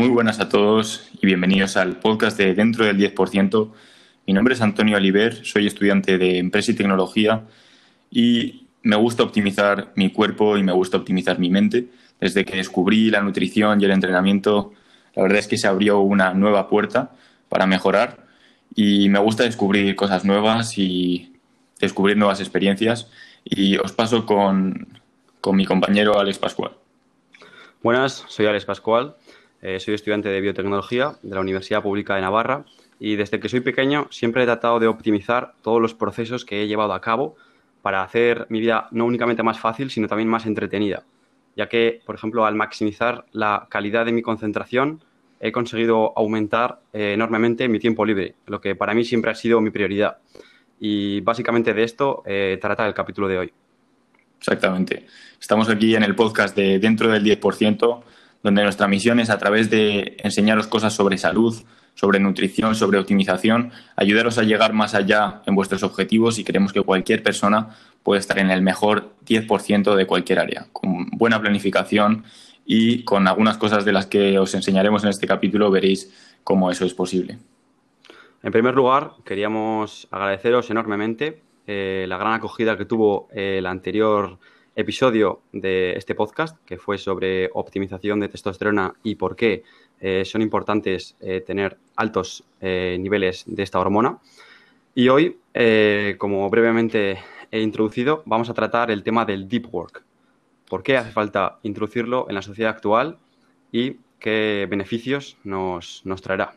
Muy buenas a todos y bienvenidos al podcast de Dentro del 10%. Mi nombre es Antonio Oliver, soy estudiante de Empresa y Tecnología y me gusta optimizar mi cuerpo y me gusta optimizar mi mente. Desde que descubrí la nutrición y el entrenamiento, la verdad es que se abrió una nueva puerta para mejorar y me gusta descubrir cosas nuevas y descubrir nuevas experiencias. Y os paso con, con mi compañero Alex Pascual. Buenas, soy Alex Pascual, eh, soy estudiante de biotecnología de la Universidad Pública de Navarra y desde que soy pequeño siempre he tratado de optimizar todos los procesos que he llevado a cabo para hacer mi vida no únicamente más fácil, sino también más entretenida, ya que, por ejemplo, al maximizar la calidad de mi concentración, he conseguido aumentar eh, enormemente mi tiempo libre, lo que para mí siempre ha sido mi prioridad. Y básicamente de esto eh, trata el capítulo de hoy. Exactamente. Estamos aquí en el podcast de Dentro del 10%, donde nuestra misión es a través de enseñaros cosas sobre salud, sobre nutrición, sobre optimización, ayudaros a llegar más allá en vuestros objetivos y queremos que cualquier persona pueda estar en el mejor 10% de cualquier área, con buena planificación y con algunas cosas de las que os enseñaremos en este capítulo veréis cómo eso es posible. En primer lugar, queríamos agradeceros enormemente eh, la gran acogida que tuvo el anterior episodio de este podcast, que fue sobre optimización de testosterona y por qué eh, son importantes eh, tener altos niveles de esta hormona. Y hoy, como brevemente he introducido, vamos a tratar el tema del deep work, por qué hace falta introducirlo en la sociedad actual y qué beneficios nos, traerá.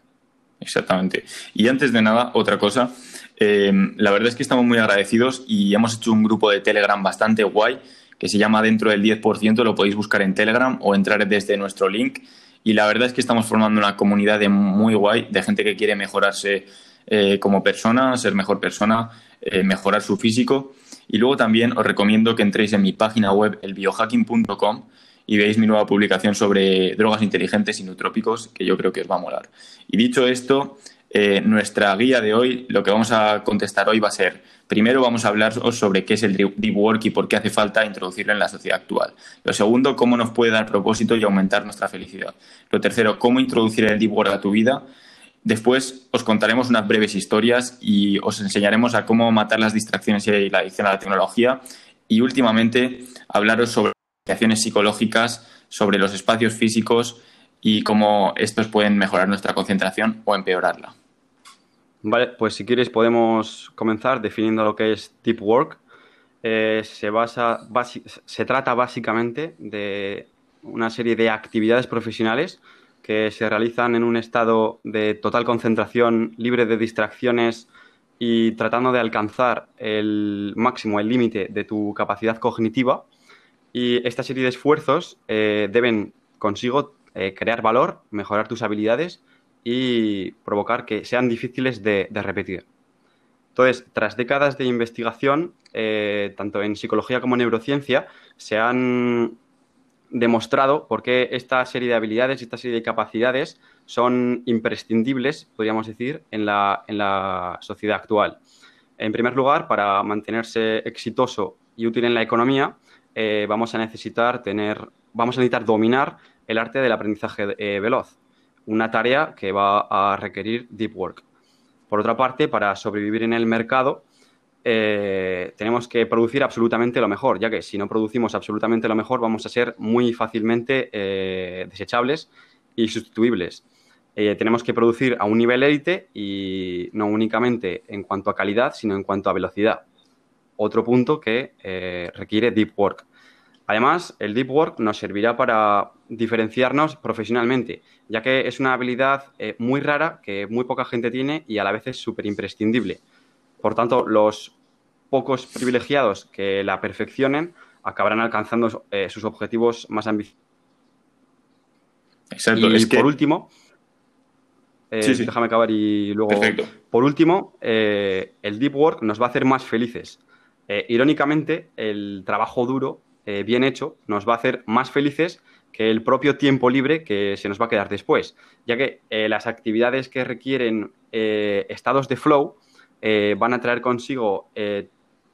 Exactamente. Y antes de nada, otra cosa. Eh, la verdad es que estamos muy agradecidos y hemos hecho un grupo de Telegram bastante guay que se llama Dentro del 10%. Lo podéis buscar en Telegram o entrar desde nuestro link. Y la verdad es que estamos formando una comunidad de muy guay de gente que quiere mejorarse eh, como persona, ser mejor persona, eh, mejorar su físico. Y luego también os recomiendo que entréis en mi página web, elbiohacking.com, y veáis mi nueva publicación sobre drogas inteligentes y nutrópicos, que yo creo que os va a molar. Y dicho esto, eh, nuestra guía de hoy, lo que vamos a contestar hoy va a ser, primero vamos a hablar sobre qué es el deep work y por qué hace falta introducirlo en la sociedad actual. Lo segundo, cómo nos puede dar propósito y aumentar nuestra felicidad. Lo tercero, cómo introducir el deep work a tu vida Después os contaremos unas breves historias y os enseñaremos a cómo matar las distracciones y la adicción a la tecnología. Y últimamente hablaros sobre acciones psicológicas, sobre los espacios físicos y cómo estos pueden mejorar nuestra concentración o empeorarla. Vale, pues si quieres podemos comenzar definiendo lo que es deep work. Eh, se, basa, se trata básicamente de una serie de actividades profesionales que se realizan en un estado de total concentración, libre de distracciones y tratando de alcanzar el máximo, el límite de tu capacidad cognitiva. Y esta serie de esfuerzos eh, deben consigo eh, crear valor, mejorar tus habilidades y provocar que sean difíciles de, repetir. Entonces, tras décadas de investigación, eh, tanto en psicología como en neurociencia, se han demostrado por qué esta serie de habilidades y esta serie de capacidades son imprescindibles, podríamos decir, en la, en la sociedad actual. En primer lugar, para mantenerse exitoso y útil en la economía, eh, vamos a necesitar tener, vamos a necesitar dominar el arte del aprendizaje eh, veloz, una tarea que va a requerir deep work. Por otra parte, para sobrevivir en el mercado, eh, tenemos que producir absolutamente lo mejor, ya que si no producimos absolutamente lo mejor vamos a ser muy fácilmente eh, desechables y sustituibles. Eh, tenemos que producir a un nivel élite y no únicamente en cuanto a calidad, sino en cuanto a velocidad. Otro punto que requiere deep work. Además, el deep work nos servirá para diferenciarnos profesionalmente, ya que es una habilidad muy rara que muy poca gente tiene y a la vez es súper imprescindible. Por tanto, los pocos privilegiados que la perfeccionen acabarán alcanzando eh, sus objetivos más ambiciosos. Exacto. Y por último, eh, déjame acabar y luego. Por último, eh, el deep work nos va a hacer más felices. irónicamente, el trabajo duro, bien hecho, nos va a hacer más felices que el propio tiempo libre que se nos va a quedar después, ya que las actividades que requieren estados de flow eh, van a traer consigo eh,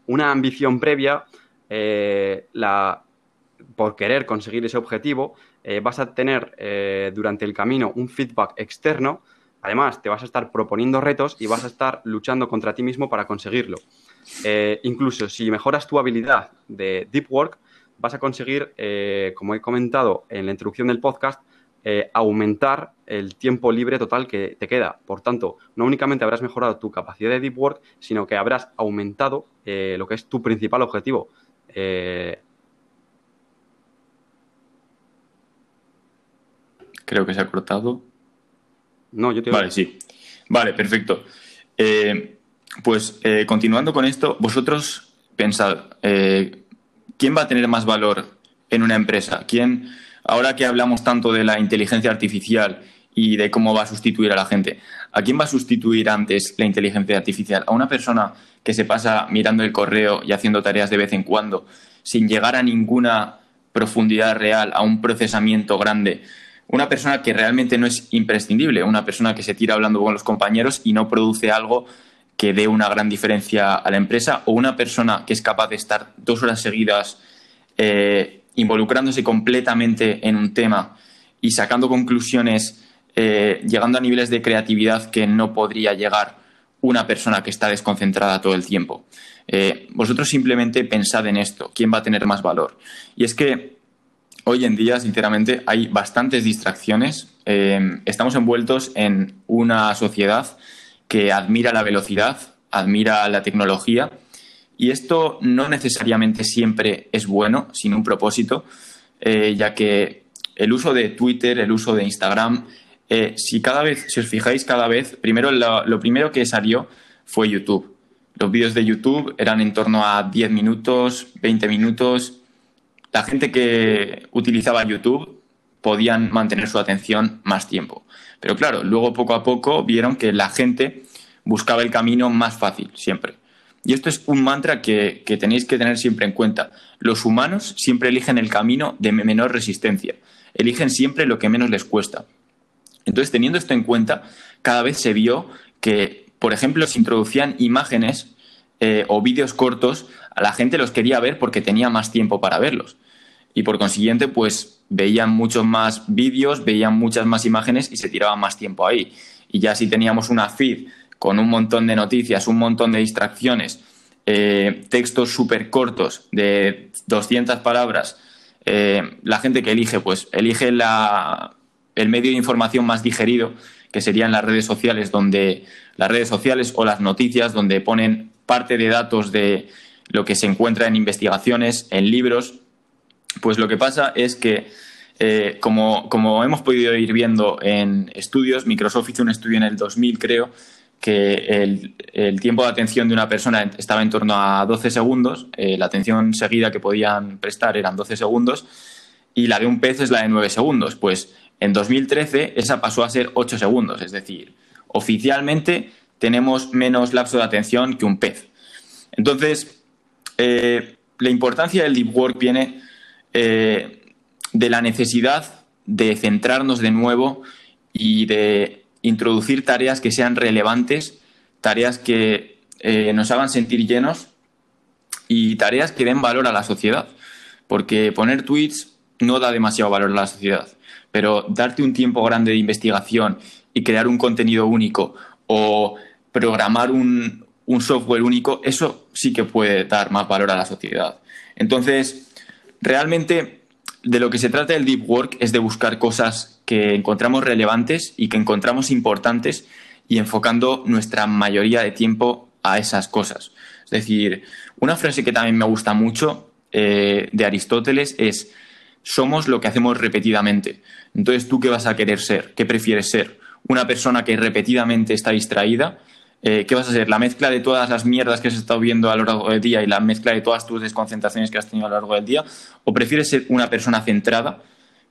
una ambición previa, eh, por querer conseguir ese objetivo, eh, vas a tener eh, durante el camino un feedback externo, además te vas a estar proponiendo retos y vas a estar luchando contra ti mismo para conseguirlo. Eh, incluso si mejoras tu habilidad de deep work, vas a conseguir, como he comentado en la introducción del podcast, aumentar el tiempo libre total que te queda. Por tanto, no únicamente habrás mejorado tu capacidad de deep work, sino que habrás aumentado lo que es tu principal objetivo. Creo que se ha cortado. No, yo te Vale, sí. Vale, perfecto. Eh, pues eh, continuando con esto, vosotros pensad, eh, ¿quién va a tener más valor en una empresa? ¿Quién, ahora que hablamos tanto de la inteligencia artificial y de cómo va a sustituir a la gente, ¿a quién va a sustituir antes la inteligencia artificial? ¿A una persona que se pasa mirando el correo y haciendo tareas de vez en cuando, sin llegar a ninguna profundidad real, a un procesamiento grande? una persona que realmente no es imprescindible, una persona que se tira hablando con los compañeros y no produce algo que dé una gran diferencia a la empresa, o una persona que es capaz de estar dos horas seguidas eh, involucrándose completamente en un tema y sacando conclusiones, eh, llegando a niveles de creatividad que no podría llegar una persona que está desconcentrada todo el tiempo. Eh, vosotros simplemente pensad en esto, ¿quién va a tener más valor? Y es que hoy en día, sinceramente, hay bastantes distracciones. Estamos envueltos en una sociedad que admira la velocidad, admira la tecnología, y esto no necesariamente siempre es bueno, sin un propósito, eh, ya que el uso de Twitter, el uso de Instagram, eh, si cada vez, si os fijáis cada vez, primero lo, lo primero que salió fue YouTube. Los vídeos de YouTube eran en torno a 10 minutos, 20 minutos, la gente que utilizaba YouTube podían mantener su atención más tiempo. Pero claro, luego poco a poco vieron que la gente buscaba el camino más fácil, siempre. Y esto es un mantra que, tenéis que tener siempre en cuenta. Los humanos siempre eligen el camino de menor resistencia. Eligen siempre lo que menos les cuesta. Entonces, teniendo esto en cuenta, cada vez se vio que, por ejemplo, se introducían imágenes eh, o vídeos cortos la gente los quería ver porque tenía más tiempo para verlos. Y por consiguiente, pues veían muchos más vídeos, veían muchas más imágenes y se tiraban más tiempo ahí. Y ya si teníamos una feed con un montón de noticias, un montón de distracciones, eh, textos súper cortos de 200 palabras, eh, la gente que elige, pues elige la, el medio de información más digerido, que serían las redes sociales, donde las redes sociales o las noticias, donde ponen parte de datos de lo que se encuentra en investigaciones, en libros, pues lo que pasa es que, eh, como, hemos podido ir viendo en estudios, Microsoft hizo un estudio en el 2000, creo, que el, tiempo de atención de una persona estaba en torno a 12 segundos, eh, la atención seguida que podían prestar eran 12 segundos, y la de un pez es la de 9 segundos. Pues en 2013 esa pasó a ser 8 segundos, es decir, oficialmente tenemos menos lapso de atención que un pez. Entonces, eh, la importancia del deep work viene eh, de la necesidad de centrarnos de nuevo y de introducir tareas que sean relevantes, tareas que eh, nos hagan sentir llenos y tareas que den valor a la sociedad. Porque poner tweets no da demasiado valor a la sociedad, pero darte un tiempo grande de investigación y crear un contenido único o programar un, un software único, eso sí que puede dar más valor a la sociedad. Entonces, realmente de lo que se trata el deep work es de buscar cosas que encontramos relevantes y que encontramos importantes y enfocando nuestra mayoría de tiempo a esas cosas. Es decir, una frase que también me gusta mucho eh, de Aristóteles es, somos lo que hacemos repetidamente. Entonces, ¿tú qué vas a querer ser? ¿Qué prefieres ser? ¿Una persona que repetidamente está distraída? Eh, ¿qué vas a hacer? ¿La mezcla de todas las mierdas que has estado viendo a lo largo del día y la mezcla de todas tus desconcentraciones que has tenido a lo largo del día? ¿O prefieres ser una persona centrada,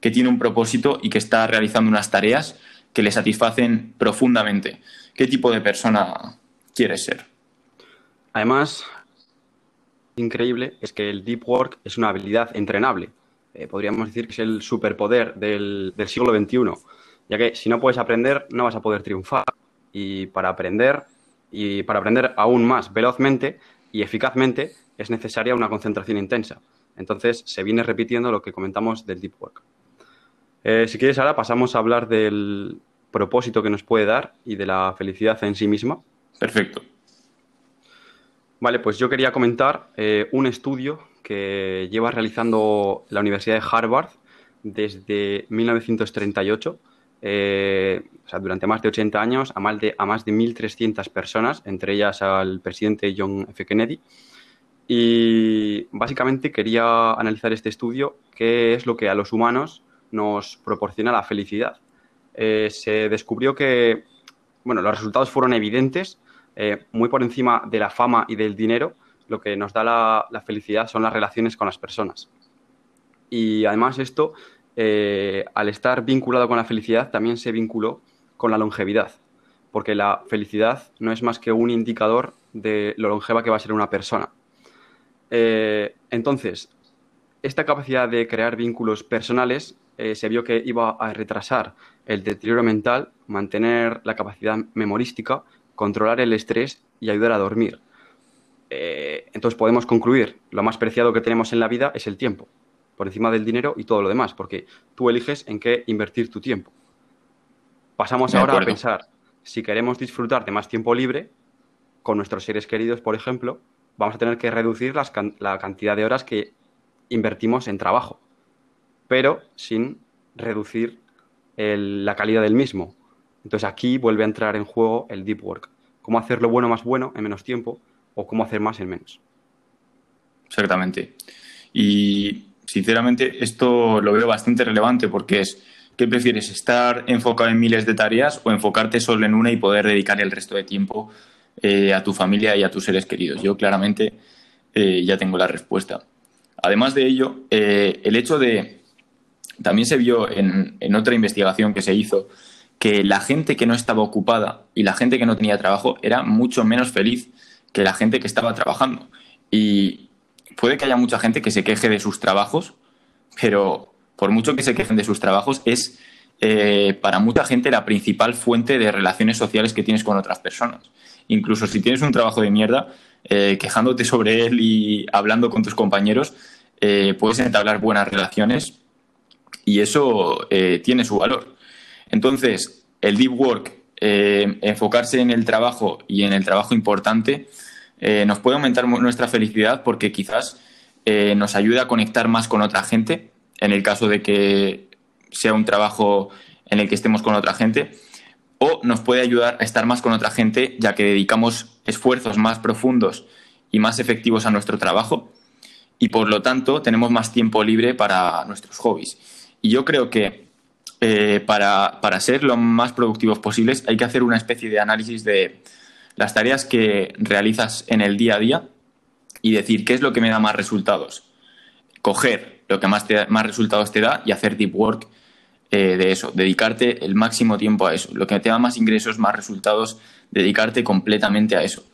que tiene un propósito y que está realizando unas tareas que le satisfacen profundamente? ¿Qué tipo de persona quieres ser? Además, increíble es que el deep work es una habilidad entrenable. Eh, podríamos decir que es el superpoder del, del siglo XXI, ya que si no puedes aprender, no vas a poder triunfar. Y para aprender y para aprender aún más velozmente y eficazmente es necesaria una concentración intensa. Entonces se viene repitiendo lo que comentamos del deep work. si quieres, ahora pasamos a hablar del propósito que nos puede dar y de la felicidad en sí misma. Perfecto. Vale, pues yo quería comentar un estudio que lleva realizando la Universidad de Harvard desde 1938, eh, durante más de 80 años, a más de, a más de 1.300 personas, entre ellas al presidente John F. Kennedy. Y básicamente quería analizar este estudio, qué es lo que a los humanos nos proporciona la felicidad. Eh, se descubrió que, bueno, los resultados fueron evidentes, eh, muy por encima de la fama y del dinero, lo que nos da la, felicidad son las relaciones con las personas. Y además esto, eh, al estar vinculado con la felicidad, también se vinculó con la longevidad, porque la felicidad no es más que un indicador de lo longeva que va a ser una persona. Eh, entonces, esta capacidad de crear vínculos personales eh, se vio que iba a retrasar el deterioro mental, mantener la capacidad memorística, controlar el estrés y ayudar a dormir. Entonces podemos concluir, lo más preciado que tenemos en la vida es el tiempo, por encima del dinero y todo lo demás, porque tú eliges en qué invertir tu tiempo. Pasamos ahora a pensar, si queremos disfrutar de más tiempo libre, con nuestros seres queridos, por ejemplo, vamos a tener que reducir la cantidad de horas que invertimos en trabajo, pero sin reducir la calidad del mismo. Entonces aquí vuelve a entrar en juego el deep work. Cómo hacer lo bueno más bueno en menos tiempo o cómo hacer más en menos. Exactamente. Y sinceramente esto lo veo bastante relevante porque es, ¿qué prefieres? ¿Estar enfocado en miles de tareas o enfocarte solo en una y poder dedicar el resto de tiempo eh, a tu familia y a tus seres queridos? Yo claramente eh, ya tengo la respuesta. Además de ello, eh, el hecho de, también se vio en, en otra investigación que se hizo, que la gente que no estaba ocupada y la gente que no tenía trabajo era mucho menos feliz que la gente que estaba trabajando. Y puede que haya mucha gente que se queje de sus trabajos, pero por mucho que se quejen de sus trabajos, es eh, para mucha gente la principal fuente de relaciones sociales que tienes con otras personas. Incluso si tienes un trabajo de mierda, eh, quejándote sobre él y hablando con tus compañeros, eh, puedes entablar buenas relaciones y eso tiene su valor. Entonces, el deep work enfocarse en el trabajo y en el trabajo importante eh, nos puede aumentar nuestra felicidad porque quizás eh, nos ayuda a conectar más con otra gente, en el caso de que sea un trabajo en el que estemos con otra gente, o nos puede ayudar a estar más con otra gente ya que dedicamos esfuerzos más profundos y más efectivos a nuestro trabajo y por lo tanto tenemos más tiempo libre para nuestros hobbies. Y yo creo que eh, para, ser lo más productivos posibles hay que hacer una especie de análisis de las tareas que realizas en el día a día y decir qué es lo que me da más resultados. Coger lo que más, más resultados te da y hacer deep work eh, de eso, dedicarte el máximo tiempo a eso. Lo que te da más ingresos, más resultados, dedicarte completamente a eso.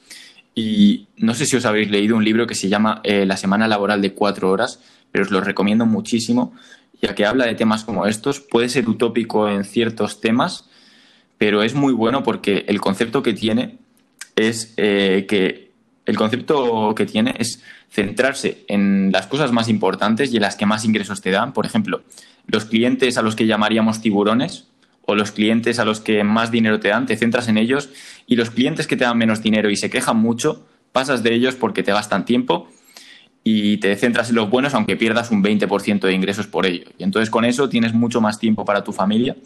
Y no sé si os habéis leído un libro que se llama eh, La semana laboral de cuatro horas, pero os lo recomiendo muchísimo ya que habla de temas como estos. Puede ser utópico en ciertos temas, pero es muy bueno porque el concepto que tiene es eh, que el concepto que tiene es centrarse en las cosas más importantes y en las que más ingresos te dan. Por ejemplo, los clientes a los que llamaríamos tiburones o los clientes a los que más dinero te dan, te centras en ellos y los clientes que te dan menos dinero y se quejan mucho, pasas de ellos porque te gastan tiempo y te centras en los buenos aunque pierdas un 20% de ingresos por ello. Y entonces con eso tienes mucho más tiempo para tu familia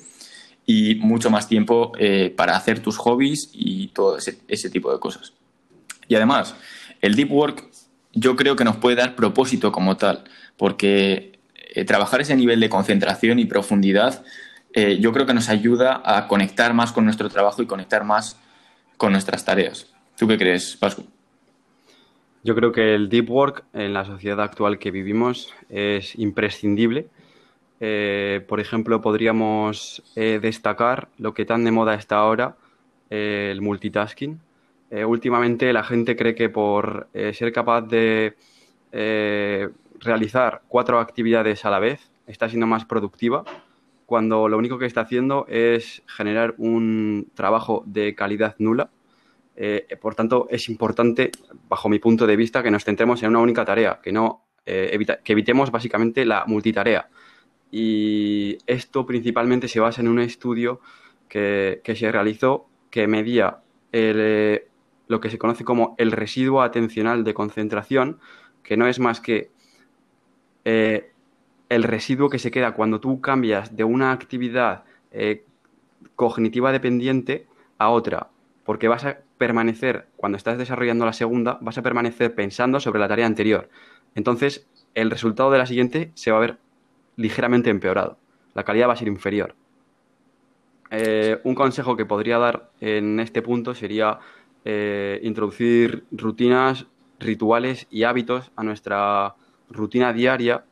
y mucho más tiempo eh, para hacer tus hobbies y todo ese, tipo de cosas. Y además, el deep work yo creo que nos puede dar propósito como tal, porque eh, trabajar ese nivel de concentración y profundidad eh, yo creo que nos ayuda a conectar más con nuestro trabajo y conectar más con nuestras tareas. ¿Tú qué crees, Pascu? Yo creo que el deep work en la sociedad actual que vivimos es imprescindible. Eh, por ejemplo, podríamos eh, destacar lo que tan de moda está ahora, eh, el multitasking. últimamente la gente cree que por ser capaz de realizar cuatro actividades a la vez está siendo más productiva, cuando lo único que está haciendo es generar un trabajo de calidad nula por tanto, es importante, bajo mi punto de vista, que nos centremos en una única tarea, que, no, eh, que evitemos básicamente la multitarea. Y esto principalmente se basa en un estudio que, se realizó que medía eh, lo que se conoce como el residuo atencional de concentración, que no es más que eh, el residuo que se queda cuando tú cambias de una actividad eh, cognitiva dependiente a otra, porque vas a permanecer, cuando estás desarrollando la segunda, vas a permanecer pensando sobre la tarea anterior. Entonces, el resultado de la siguiente se va a ver ligeramente empeorado. La calidad va a ser inferior. Eh, un consejo que podría dar en este punto sería eh, introducir rutinas, rituales y hábitos a nuestra rutina diaria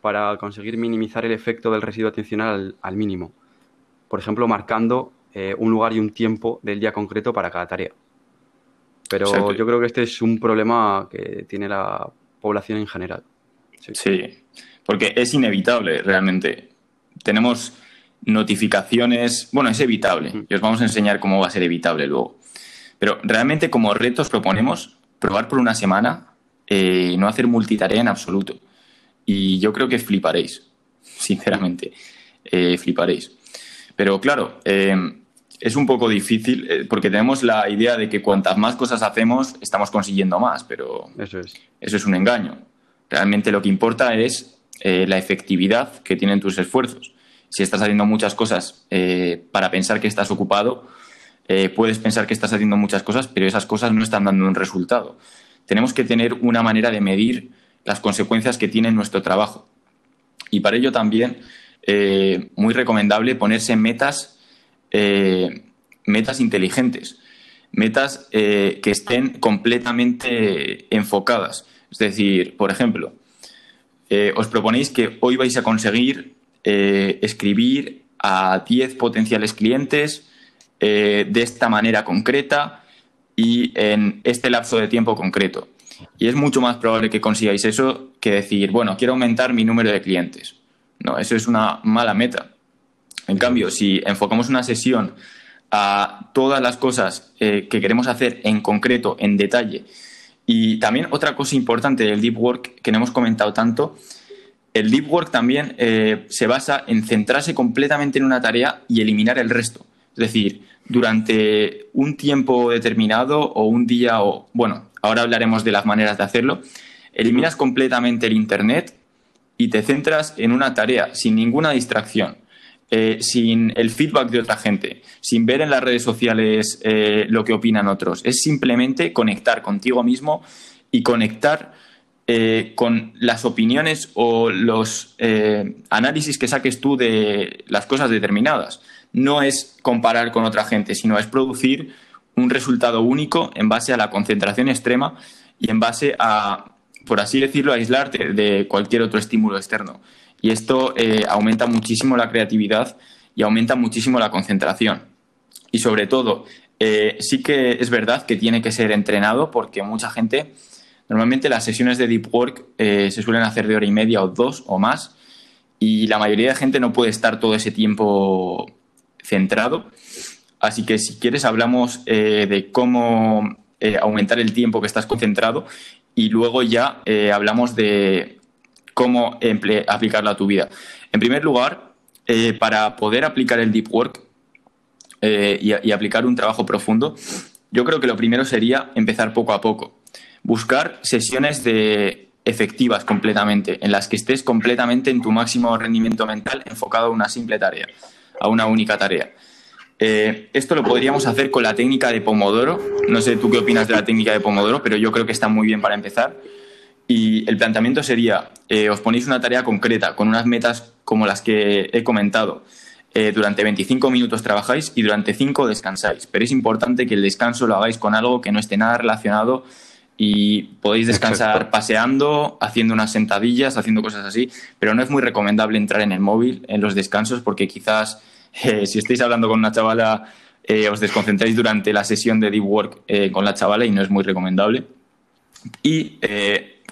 para conseguir minimizar el efecto del residuo atencional al, mínimo. Por ejemplo, marcando eh, un lugar y un tiempo del día concreto para cada tarea. Pero yo creo que este es un problema que tiene la población en general. sí, porque es inevitable realmente. Tenemos notificaciones, bueno, es evitable, y os vamos a enseñar cómo va a ser evitable luego. Pero realmente como retos proponemos probar por una semana, eh, no hacer multitarea en absoluto. Y yo creo que fliparéis, sinceramente, eh, fliparéis. Pero claro, eh, es un poco difícil porque tenemos la idea de que cuantas más cosas hacemos, estamos consiguiendo más, pero eso es, eso es un engaño. Realmente lo que importa es la efectividad que tienen tus esfuerzos si estás haciendo muchas cosas eh, para pensar que estás ocupado, eh, puedes pensar que estás haciendo muchas cosas, pero esas cosas no están dando un resultado. Tenemos que tener una manera de medir las consecuencias que tiene nuestro trabajo. Y para ello también, eh, muy recomendable ponerse metas, metas inteligentes, metas que estén completamente enfocadas. Es decir, por ejemplo, os proponéis que hoy vais a conseguir eh, escribir a 10 potenciales clientes eh, de esta manera concreta y en este lapso de tiempo concreto. Y es mucho más probable que consigáis eso que decir, bueno, quiero aumentar mi número de clientes. No, eso es una mala meta. En cambio, si enfocamos una sesión a todas las cosas eh, que queremos hacer en concreto, en detalle, y también otra cosa importante del deep work que no hemos comentado tanto el deep work también eh, se basa en centrarse completamente en una tarea y eliminar el resto. Es decir, durante un tiempo determinado o un día o, bueno, ahora hablaremos de las maneras de hacerlo, eliminas completamente el Internet y te centras en una tarea sin ninguna distracción, eh, sin el feedback de otra gente, sin ver en las redes sociales eh, lo que opinan otros. Es simplemente conectar contigo mismo y conectar eh, con las opiniones o los análisis que saques tú de las cosas determinadas. No es comparar con otra gente, sino es producir un resultado único en base a la concentración extrema y en base a, por así decirlo, aislarte de cualquier otro estímulo externo. Y esto eh, aumenta muchísimo la creatividad y aumenta muchísimo la concentración. Y sobre todo, sí que es verdad que tiene que ser entrenado porque mucha gente Normalmente las sesiones de deep work eh, se suelen hacer de hora y media o dos o más y la mayoría de gente no puede estar todo ese tiempo centrado. Así que si quieres hablamos eh, de cómo eh, aumentar el tiempo que estás concentrado y luego ya hablamos de cómo aplicarlo a tu vida. En primer lugar, para poder aplicar el deep work y aplicar un trabajo profundo, yo creo que lo primero sería empezar poco a poco buscar sesiones de efectivas completamente, en las que estés completamente en tu máximo rendimiento mental enfocado a una simple tarea, a una única tarea. Eh, esto lo podríamos hacer con la técnica de Pomodoro. No sé tú qué opinas de la técnica de Pomodoro, pero yo creo que está muy bien para empezar. Y el planteamiento sería, eh, os ponéis una tarea concreta, con unas metas como las que he comentado. Eh, durante 25 minutos trabajáis y durante 5 descansáis. Pero es importante que el descanso lo hagáis con algo que no esté nada relacionado y podéis descansar paseando, haciendo unas sentadillas, haciendo cosas así, pero no es muy recomendable entrar en el móvil en los descansos porque quizás eh, si estáis hablando con una chavala eh, os desconcentráis durante la sesión de deep work eh, con la chavala y no es muy recomendable. Y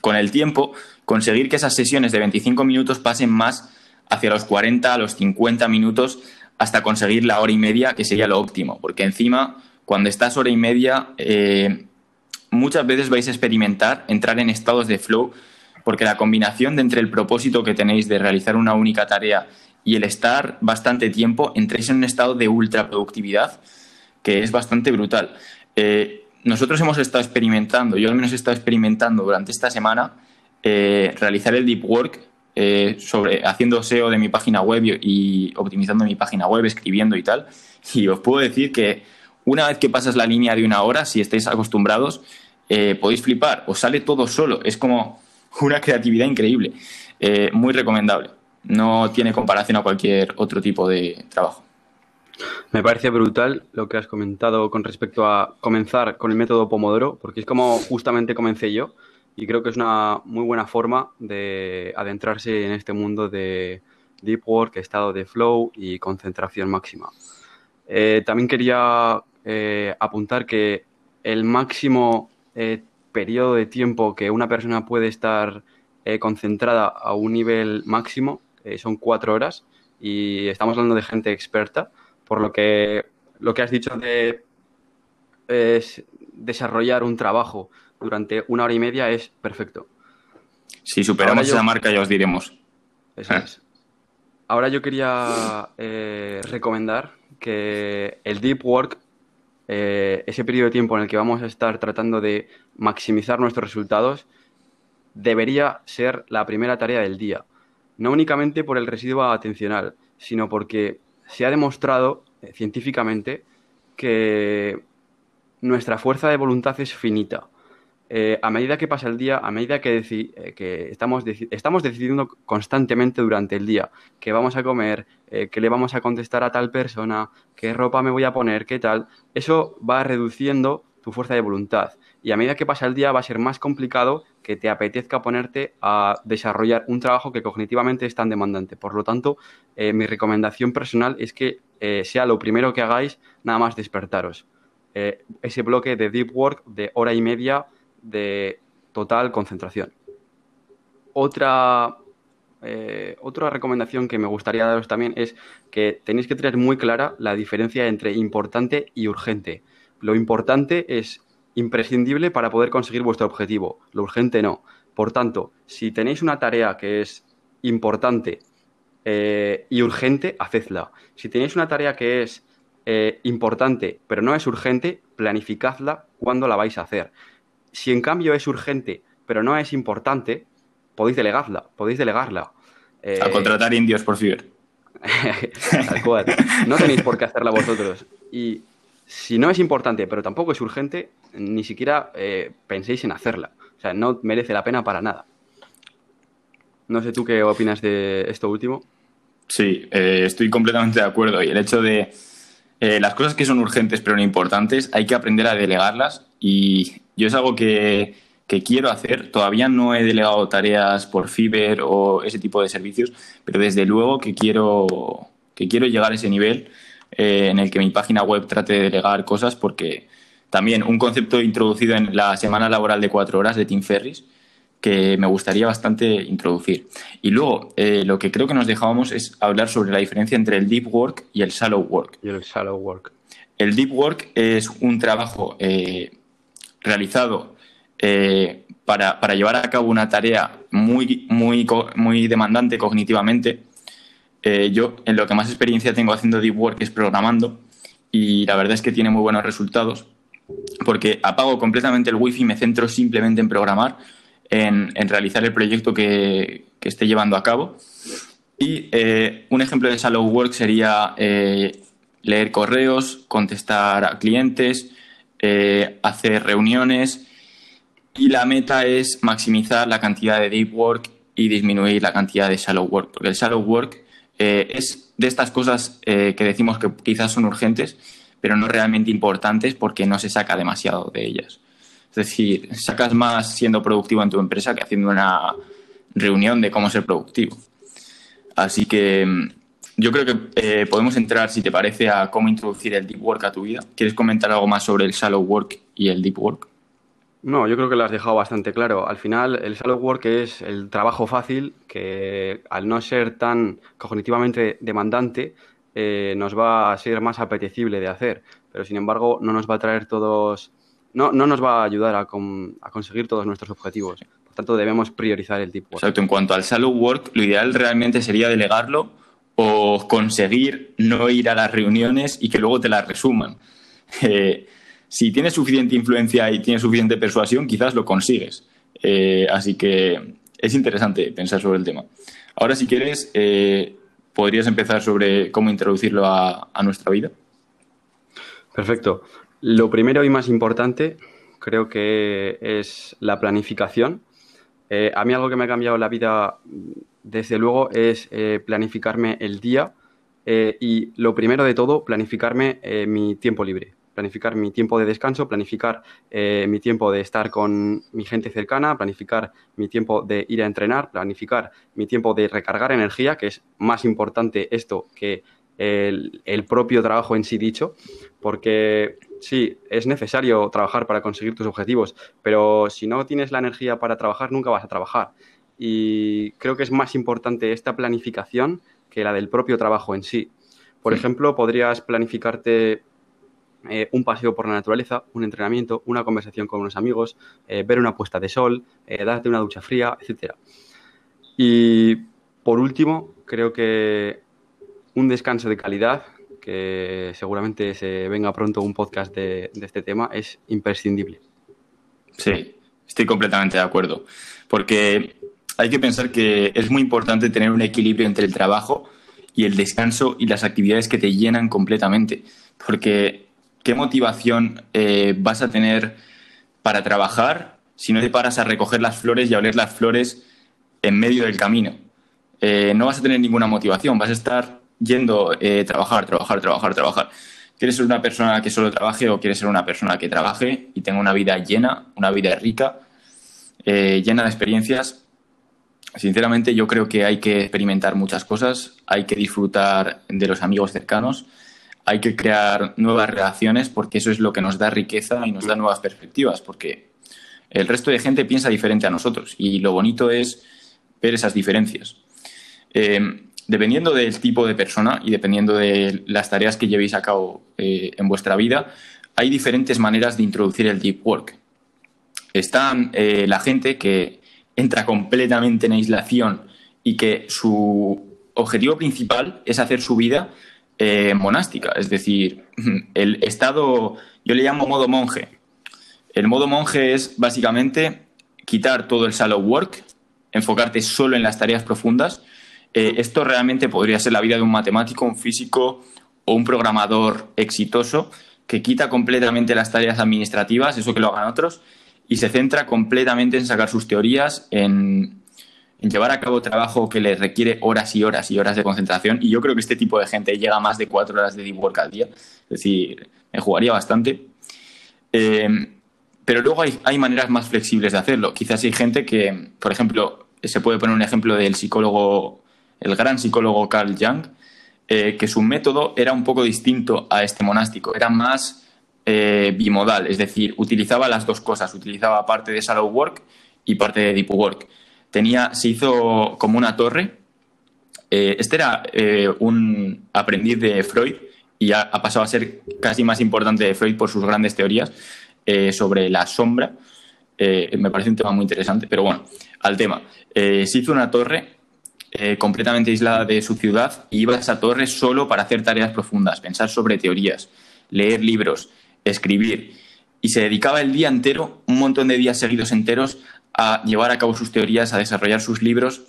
con el tiempo conseguir que esas sesiones de 25 minutos pasen más hacia los 40, a los 50 minutos hasta conseguir la hora y media, que sería lo óptimo, porque encima cuando estás hora y media muchas veces vais a experimentar entrar en estados de flow porque la combinación de entre el propósito que tenéis de realizar una única tarea y el estar bastante tiempo, entréis en un estado de ultra productividad que es bastante brutal. Eh, nosotros hemos estado experimentando, yo al menos he estado experimentando durante esta semana, eh, realizar el deep work eh, sobre haciendo SEO de mi página web y, optimizando mi página web, escribiendo y tal. Y os puedo decir que una vez que pasas la línea de una hora, si estáis acostumbrados, podéis flipar, os sale todo solo. Es como una creatividad increíble. muy recomendable no tiene comparación a cualquier otro tipo de trabajo. Me parece brutal lo que has comentado con respecto a comenzar con el método Pomodoro, porque es como justamente comencé yo y creo que es una muy buena forma de adentrarse en este mundo de deep work, estado de flow y concentración máxima. Eh, también quería eh, apuntar que el máximo eh, periodo de tiempo que una persona puede estar concentrada a un nivel máximo eh, son cuatro horas y estamos hablando de gente experta, por lo que lo que has dicho de desarrollar un trabajo durante una hora y media es perfecto. Si superamos esa marca ya os diremos. Eso es. Ahora yo quería eh, recomendar que el deep work, eh, ese periodo de tiempo en el que vamos a estar tratando de maximizar nuestros resultados, debería ser la primera tarea del día no únicamente por el residuo atencional, sino porque se ha demostrado eh, científicamente que nuestra fuerza de voluntad es finita. Eh, a medida que pasa el día, a medida que, eh, estamos, estamos, decidiendo constantemente durante el día qué vamos a comer, qué le vamos a contestar a tal persona, qué ropa me voy a poner, qué tal, eso va reduciendo tu fuerza de voluntad. Y a medida que pasa el día va a ser más complicado que te apetezca ponerte a desarrollar un trabajo que cognitivamente es tan demandante. Por lo tanto, eh, mi recomendación personal es que eh, sea lo primero que hagáis nada más despertaros. Eh, ese bloque de deep work de hora y media de total concentración. Otra, otra recomendación que me gustaría daros también es que tenéis que tener muy clara la diferencia entre importante y urgente. Lo importante es imprescindible para poder conseguir vuestro objetivo. Lo urgente no. Por tanto, si tenéis una tarea que es importante eh, y urgente, hacedla. Si tenéis una tarea que es eh, importante pero no es urgente, planificadla cuando la vais a hacer. Si en cambio es urgente pero no es importante, podéis delegarla, podéis delegarla. a contratar indios por. Tal cual. No tenéis por qué hacerla vosotros. Y si no es importante, pero tampoco es urgente, ni siquiera eh, penséis en hacerla. O sea, no merece la pena para nada. No sé tú qué opinas de esto último. Sí, eh, estoy completamente de acuerdo. Y el hecho de eh, las cosas que son urgentes pero no importantes, hay que aprender a delegarlas. Y yo es algo que, que quiero hacer. Todavía no he delegado tareas por Fiverr o ese tipo de servicios, pero desde luego que quiero, que quiero llegar a ese nivel en el que mi página web trate de delegar cosas, porque también un concepto introducido en la semana laboral de cuatro horas de Tim Ferris que me gustaría bastante introducir. Y luego, eh, lo que creo que nos dejábamos es hablar sobre la diferencia entre el deep work y el shallow work. Y el shallow work. El deep work es un trabajo eh, realizado para, para, llevar a cabo una tarea muy, muy, muy demandante cognitivamente eh, yo en lo que más experiencia tengo haciendo deep work es programando y la verdad es que tiene muy buenos resultados porque apago completamente el wifi y me centro simplemente en programar, en, realizar el proyecto que, esté llevando a cabo. Y eh, un ejemplo de shallow work sería eh, leer correos, contestar a clientes, hacer reuniones y la meta es maximizar la cantidad de deep work y disminuir la cantidad de shallow work, porque el shallow work eh, es de estas cosas eh, que decimos que quizás son urgentes, pero no realmente importantes porque no se saca demasiado de ellas. Es decir, sacas más siendo productivo en tu empresa que haciendo una reunión de cómo ser productivo. Así que mm, yo creo que eh, podemos entrar, si te parece, a cómo introducir el deep work a tu vida. ¿Quieres comentar algo más sobre el shallow work y el deep work? No, yo creo que lo has dejado bastante claro. Al final, el shallow work es el trabajo fácil que, al no ser tan cognitivamente demandante, eh, nos va a ser más apetecible de hacer. Pero, sin embargo, no nos va a traer todos. No, no nos va a ayudar a, conseguir todos nuestros objetivos. Por tanto, debemos priorizar el work. Exacto. En cuanto al shallow work, lo ideal realmente sería delegarlo o conseguir no ir a las reuniones y que luego te las resuman. Eh, si tienes suficiente influencia y tienes suficiente persuasión, quizás lo consigues. Eh, así que es interesante pensar sobre el tema. Ahora, si quieres, eh, podrías empezar sobre cómo introducirlo a, nuestra vida. Perfecto. Lo primero y más importante creo que es la planificación. a mí algo que me ha cambiado la vida desde luego, es eh, planificarme el día eh, y lo primero de todo, planificarme eh, mi tiempo libre, planificar mi tiempo de descanso, planificar mi tiempo de estar con mi gente cercana, planificar mi tiempo de ir a entrenar, planificar mi tiempo de recargar energía, que es más importante esto que el, el propio trabajo en sí dicho, porque sí, es necesario trabajar para conseguir tus objetivos, pero si no tienes la energía para trabajar, nunca vas a trabajar y creo que es más importante esta planificación que la del propio trabajo en sí. Por ejemplo, podrías planificarte eh, un paseo por la naturaleza, un entrenamiento, una conversación con unos amigos, eh, ver una puesta de sol, eh, darte una ducha fría, etc. Y por último, creo que un descanso de calidad, que seguramente se venga pronto un podcast de este tema, es imprescindible. Sí, estoy completamente de acuerdo. Porque hay que pensar que es muy importante tener un equilibrio entre el trabajo y el descanso y las actividades que te llenan completamente. Porque ¿qué motivación eh, vas a tener para trabajar si no te paras a recoger las flores y a oler las flores en medio del camino? Eh, no vas a tener ninguna motivación, vas a estar yendo eh, trabajar, trabajar, trabajar, trabajar. ¿Quieres ser una persona que solo trabaje o quieres ser una persona que trabaje y tenga una vida llena, una vida rica, llena de experiencias? Sinceramente, yo creo que hay que experimentar muchas cosas, hay que disfrutar de los amigos cercanos, hay que crear nuevas relaciones porque eso es lo que nos da riqueza y nos da nuevas perspectivas, porque el resto de gente piensa diferente a nosotros y lo bonito es ver esas diferencias. Eh, dependiendo del tipo de persona y dependiendo de las tareas que llevéis a cabo eh, en vuestra vida, hay diferentes maneras de introducir el deep work. Está eh, la gente que entra completamente en aislación y que su objetivo principal es hacer su vida eh, monástica, es decir, el estado, yo le llamo modo monje. El modo monje es básicamente quitar todo el shallow work, enfocarte solo en las tareas profundas. Eh, esto realmente podría ser la vida de un matemático, un físico o un programador exitoso que quita completamente las tareas administrativas, eso que lo hagan otros, y se centra completamente en sacar sus teorías, en, llevar a cabo trabajo que le requiere horas y horas y horas de concentración. Y yo creo que este tipo de gente llega a más de cuatro horas de deep work al día. Es decir, me jugaría bastante. Eh, pero luego hay, maneras más flexibles de hacerlo. Quizás hay gente que, por ejemplo, se puede poner un ejemplo del psicólogo, el gran psicólogo Carl Jung, eh, que su método era un poco distinto a este monástico. Era más eh, bimodal, es decir, utilizaba las dos cosas, utilizaba parte de Shallow Work y parte de Deep Work. Tenía, se hizo como una torre. Eh, este era eh, un aprendiz de Freud y ha, pasado a ser casi más importante de Freud por sus grandes teorías sobre la sombra. me parece un tema muy interesante, pero bueno, al tema. se hizo una torre completamente aislada de su ciudad y iba a esa torre solo para hacer tareas profundas, pensar sobre teorías, leer libros, escribir. Y se dedicaba el día entero, un montón de días seguidos enteros, a llevar a cabo sus teorías, a desarrollar sus libros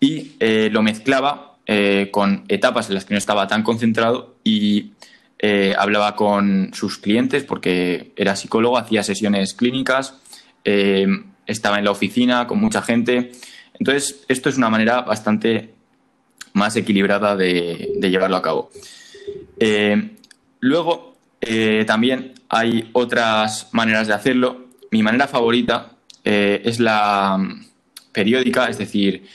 y eh, lo mezclaba eh, con etapas en las que no estaba tan concentrado y eh, hablaba con sus clientes porque era psicólogo, hacía sesiones clínicas, estaba en la oficina con mucha gente. Entonces, esto es una manera bastante más equilibrada de, llevarlo a cabo. luego, también hay otras maneras de hacerlo. Mi manera favorita eh, es la mm, periódica, es decir,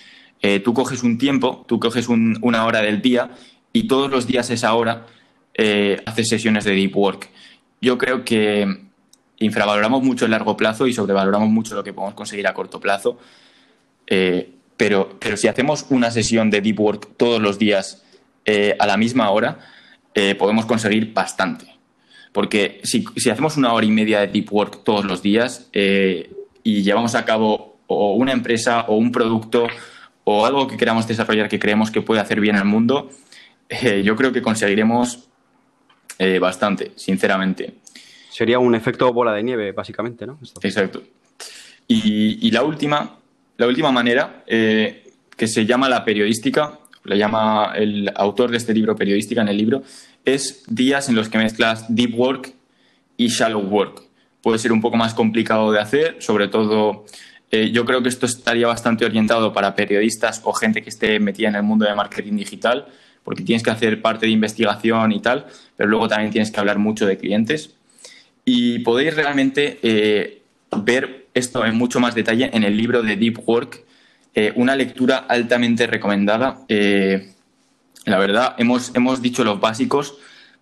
eh, tú coges un tiempo, tú coges una hora del día y todos los días esa hora haces sesiones de deep work. Yo creo que infravaloramos mucho el largo plazo y sobrevaloramos mucho lo que podemos conseguir a corto plazo. pero, pero si hacemos una sesión de deep work todos los días a la misma hora, podemos conseguir bastante. Porque si, hacemos una hora y media de deep work todos los días eh, y llevamos a cabo o una empresa o un producto o algo que queramos desarrollar que creemos que puede hacer bien al mundo, eh, yo creo que conseguiremos eh, bastante, sinceramente. Sería un efecto bola de nieve, básicamente, ¿no? Exacto. Y, la última, la última manera, eh, que se llama la periodística, la llama el autor de este libro periodística en el libro, es días en los que mezclas deep work y shallow work. Puede ser un poco más complicado de hacer, sobre todo eh, yo creo que esto estaría bastante orientado para periodistas o gente que esté metida en el mundo de marketing digital, porque tienes que hacer parte de investigación y tal, pero luego también tienes que hablar mucho de clientes. Y podéis realmente eh, ver esto en mucho más detalle en el libro de Deep Work, eh, una lectura altamente recomendada. la verdad, hemos, hemos dicho los básicos,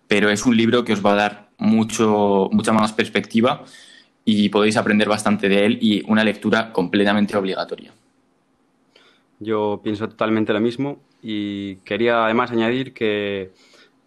pero es un libro que os va a dar mucho, mucha más perspectiva y podéis aprender bastante de él y una lectura completamente obligatoria. Yo pienso totalmente lo mismo y quería además añadir que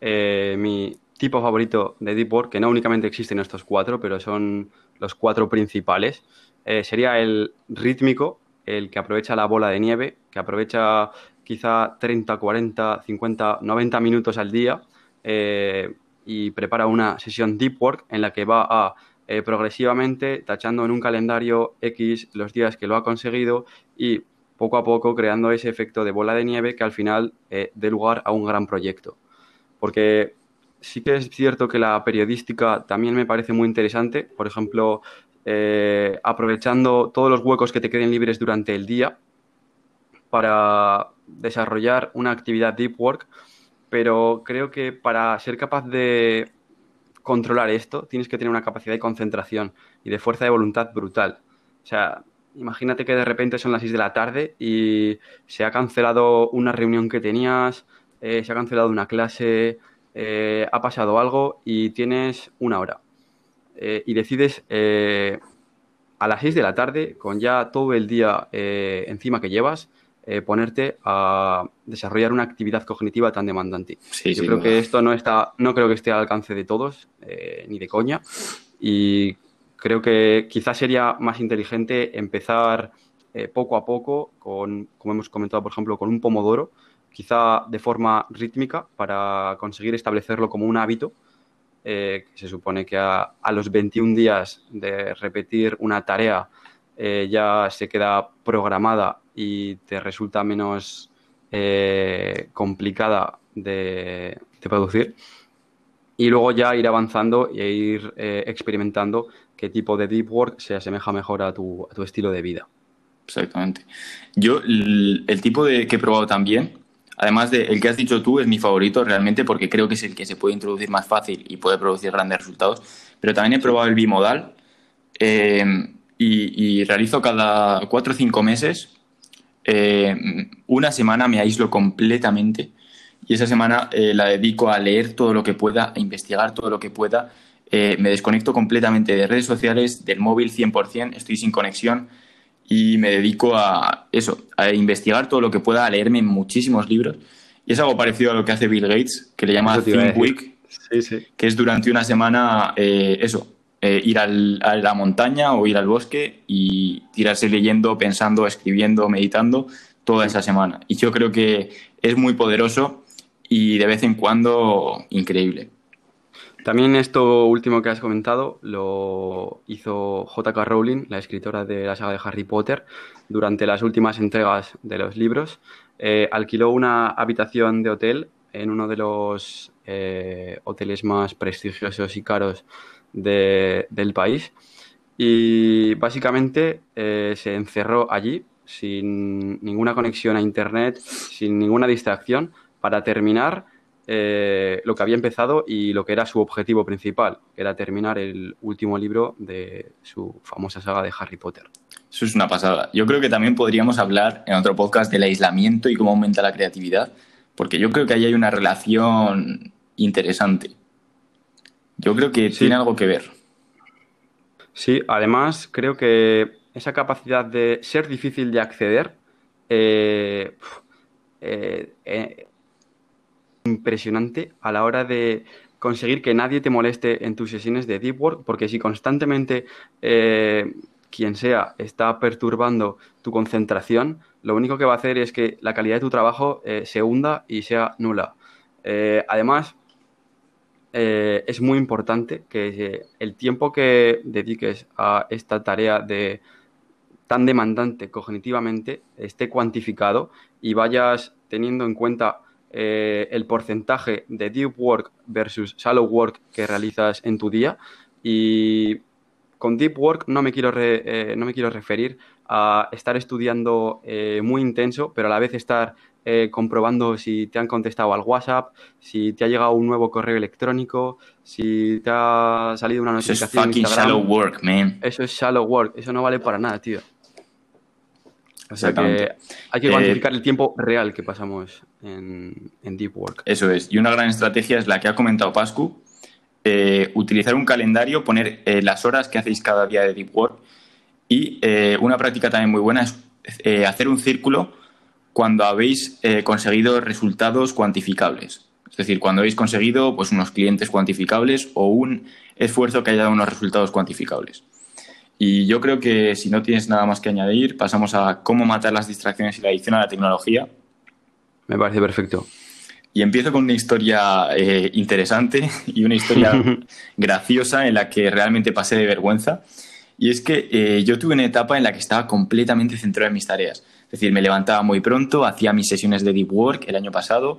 eh, mi tipo favorito de Deep Work, que no únicamente existen estos cuatro, pero son los cuatro principales, eh, sería el rítmico, el que aprovecha la bola de nieve, que aprovecha quizá 30, 40, 50, 90 minutos al día eh, y prepara una sesión Deep Work en la que va a eh, progresivamente, tachando en un calendario X los días que lo ha conseguido y poco a poco creando ese efecto de bola de nieve que al final eh, dé lugar a un gran proyecto. Porque sí que es cierto que la periodística también me parece muy interesante, por ejemplo, eh, aprovechando todos los huecos que te queden libres durante el día para desarrollar una actividad deep work, pero creo que para ser capaz de controlar esto, tienes que tener una capacidad de concentración y de fuerza de voluntad brutal. O sea, imagínate que de repente son las 6 de la tarde y se ha cancelado una reunión que tenías, eh, se ha cancelado una clase, eh, ha pasado algo y tienes una hora. Eh, y decides a las 6 de la tarde, con ya todo el día encima que llevas, eh, ponerte a desarrollar una actividad cognitiva tan demandante. Yo creo que esto no está, no creo que esté al alcance de todos, eh, ni de coña, y creo que quizás sería más inteligente empezar eh, poco a poco con, como hemos comentado, por ejemplo, con un pomodoro, quizá de forma rítmica para conseguir establecerlo como un hábito. que se supone que a, a, los 21 días de repetir una tarea ya se queda programada y te resulta menos eh, complicada de, producir. Y luego ya ir avanzando e ir eh, experimentando qué tipo de deep work se asemeja mejor a tu, estilo de vida. Exactamente. Yo, el, tipo de que he probado también, además de el que has dicho tú, es mi favorito realmente porque creo que es el que se puede introducir más fácil y puede producir grandes resultados. Pero también he probado el bimodal eh, y, y, realizo cada cuatro o cinco meses eh, una semana me aíslo completamente y esa semana eh, la dedico a leer todo lo que pueda, a investigar todo lo que pueda. Eh, me desconecto completamente de redes sociales, del móvil 100%, estoy sin conexión y me dedico a eso, a investigar todo lo que pueda, a leerme muchísimos libros. Y es algo parecido a lo que hace Bill Gates, que le llama Think Week, que es durante una semana, eso, eh, ir a la montaña o ir al bosque y tirarse leyendo, pensando, escribiendo, meditando toda esa semana. Y yo creo que es muy poderoso y de vez en cuando increíble. También esto último que has comentado lo hizo JK Rowling, la escritora de la saga de Harry Potter, durante las últimas entregas de los libros. Eh, alquiló una habitación de hotel en uno de los eh, hoteles más prestigiosos y caros del país y básicamente eh, se encerró allí sin ninguna conexión a Internet, sin ninguna distracción, para terminar eh, lo que había empezado y lo que era su objetivo principal, que era terminar el último libro de su famosa saga de Harry Potter. Eso es una pasada. Yo creo que también podríamos hablar en otro podcast del aislamiento y cómo aumenta la creatividad, porque yo creo que ahí hay una relación interesante. Yo creo que tiene algo que ver. Sí, además creo que esa capacidad de ser difícil de acceder eh, eh, eh, impresionante a la hora de conseguir que nadie te moleste en tus sesiones de deep work, porque si constantemente quien sea está perturbando tu concentración, lo único que va a hacer es que la calidad de tu trabajo eh, se hunda y sea nula. Eh, además, eh, es muy importante que el tiempo que dediques a esta tarea de tan demandante cognitivamente esté cuantificado y vayas teniendo en cuenta el porcentaje de deep work versus shallow work que realizas en tu día. Y con deep work no me quiero, eh, no me quiero referir a estar estudiando eh, muy intenso, pero a la vez estar eh, comprobando si te han contestado al WhatsApp, si te ha llegado un nuevo correo electrónico, si te ha salido una notificación. Eso es fucking shallow work, man. Eso es shallow work, eso no vale para nada, tío. O sea que hay que cuantificar el tiempo real que pasamos en, en, Deep Work. Eso es. Y una gran estrategia es la que ha comentado Pascu, eh, utilizar un calendario, poner eh, las horas que hacéis cada día de Deep Work y eh, una práctica también muy buena es hacer un círculo cuando habéis conseguido resultados cuantificables. Es decir, cuando habéis conseguido pues, unos clientes cuantificables o un esfuerzo que haya dado unos resultados cuantificables. Y yo creo que si no tienes nada más que añadir, pasamos a cómo matar las distracciones y la adicción a la tecnología. Me parece perfecto. Y empiezo con una historia eh, interesante y una historia graciosa en la que realmente pasé de vergüenza. Y es que eh, yo tuve una etapa en la que estaba completamente centrado en mis tareas. Es decir, me levantaba muy pronto, hacía mis sesiones de deep work el año pasado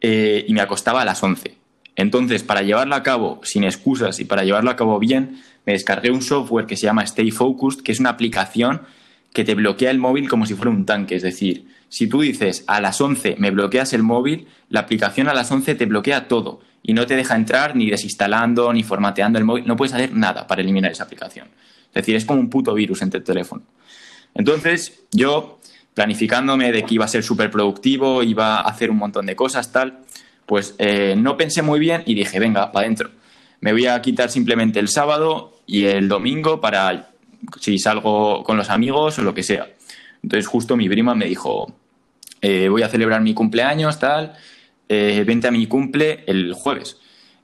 eh, y me acostaba a las 11. Entonces, para llevarlo a cabo sin excusas y para llevarlo a cabo bien, me descargué un software que se llama Stay Focused, que es una aplicación que te bloquea el móvil como si fuera un tanque. Es decir, si tú dices a las 11 me bloqueas el móvil, la aplicación a las 11 te bloquea todo y no te deja entrar ni desinstalando ni formateando el móvil. No puedes hacer nada para eliminar esa aplicación. Es decir, es como un puto virus entre el teléfono. Entonces, yo, planificándome de que iba a ser súper productivo, iba a hacer un montón de cosas, tal, pues eh, no pensé muy bien y dije, venga, para adentro. Me voy a quitar simplemente el sábado y el domingo para si salgo con los amigos o lo que sea. Entonces justo mi prima me dijo, eh, voy a celebrar mi cumpleaños, tal, eh, vente a mi cumple el jueves.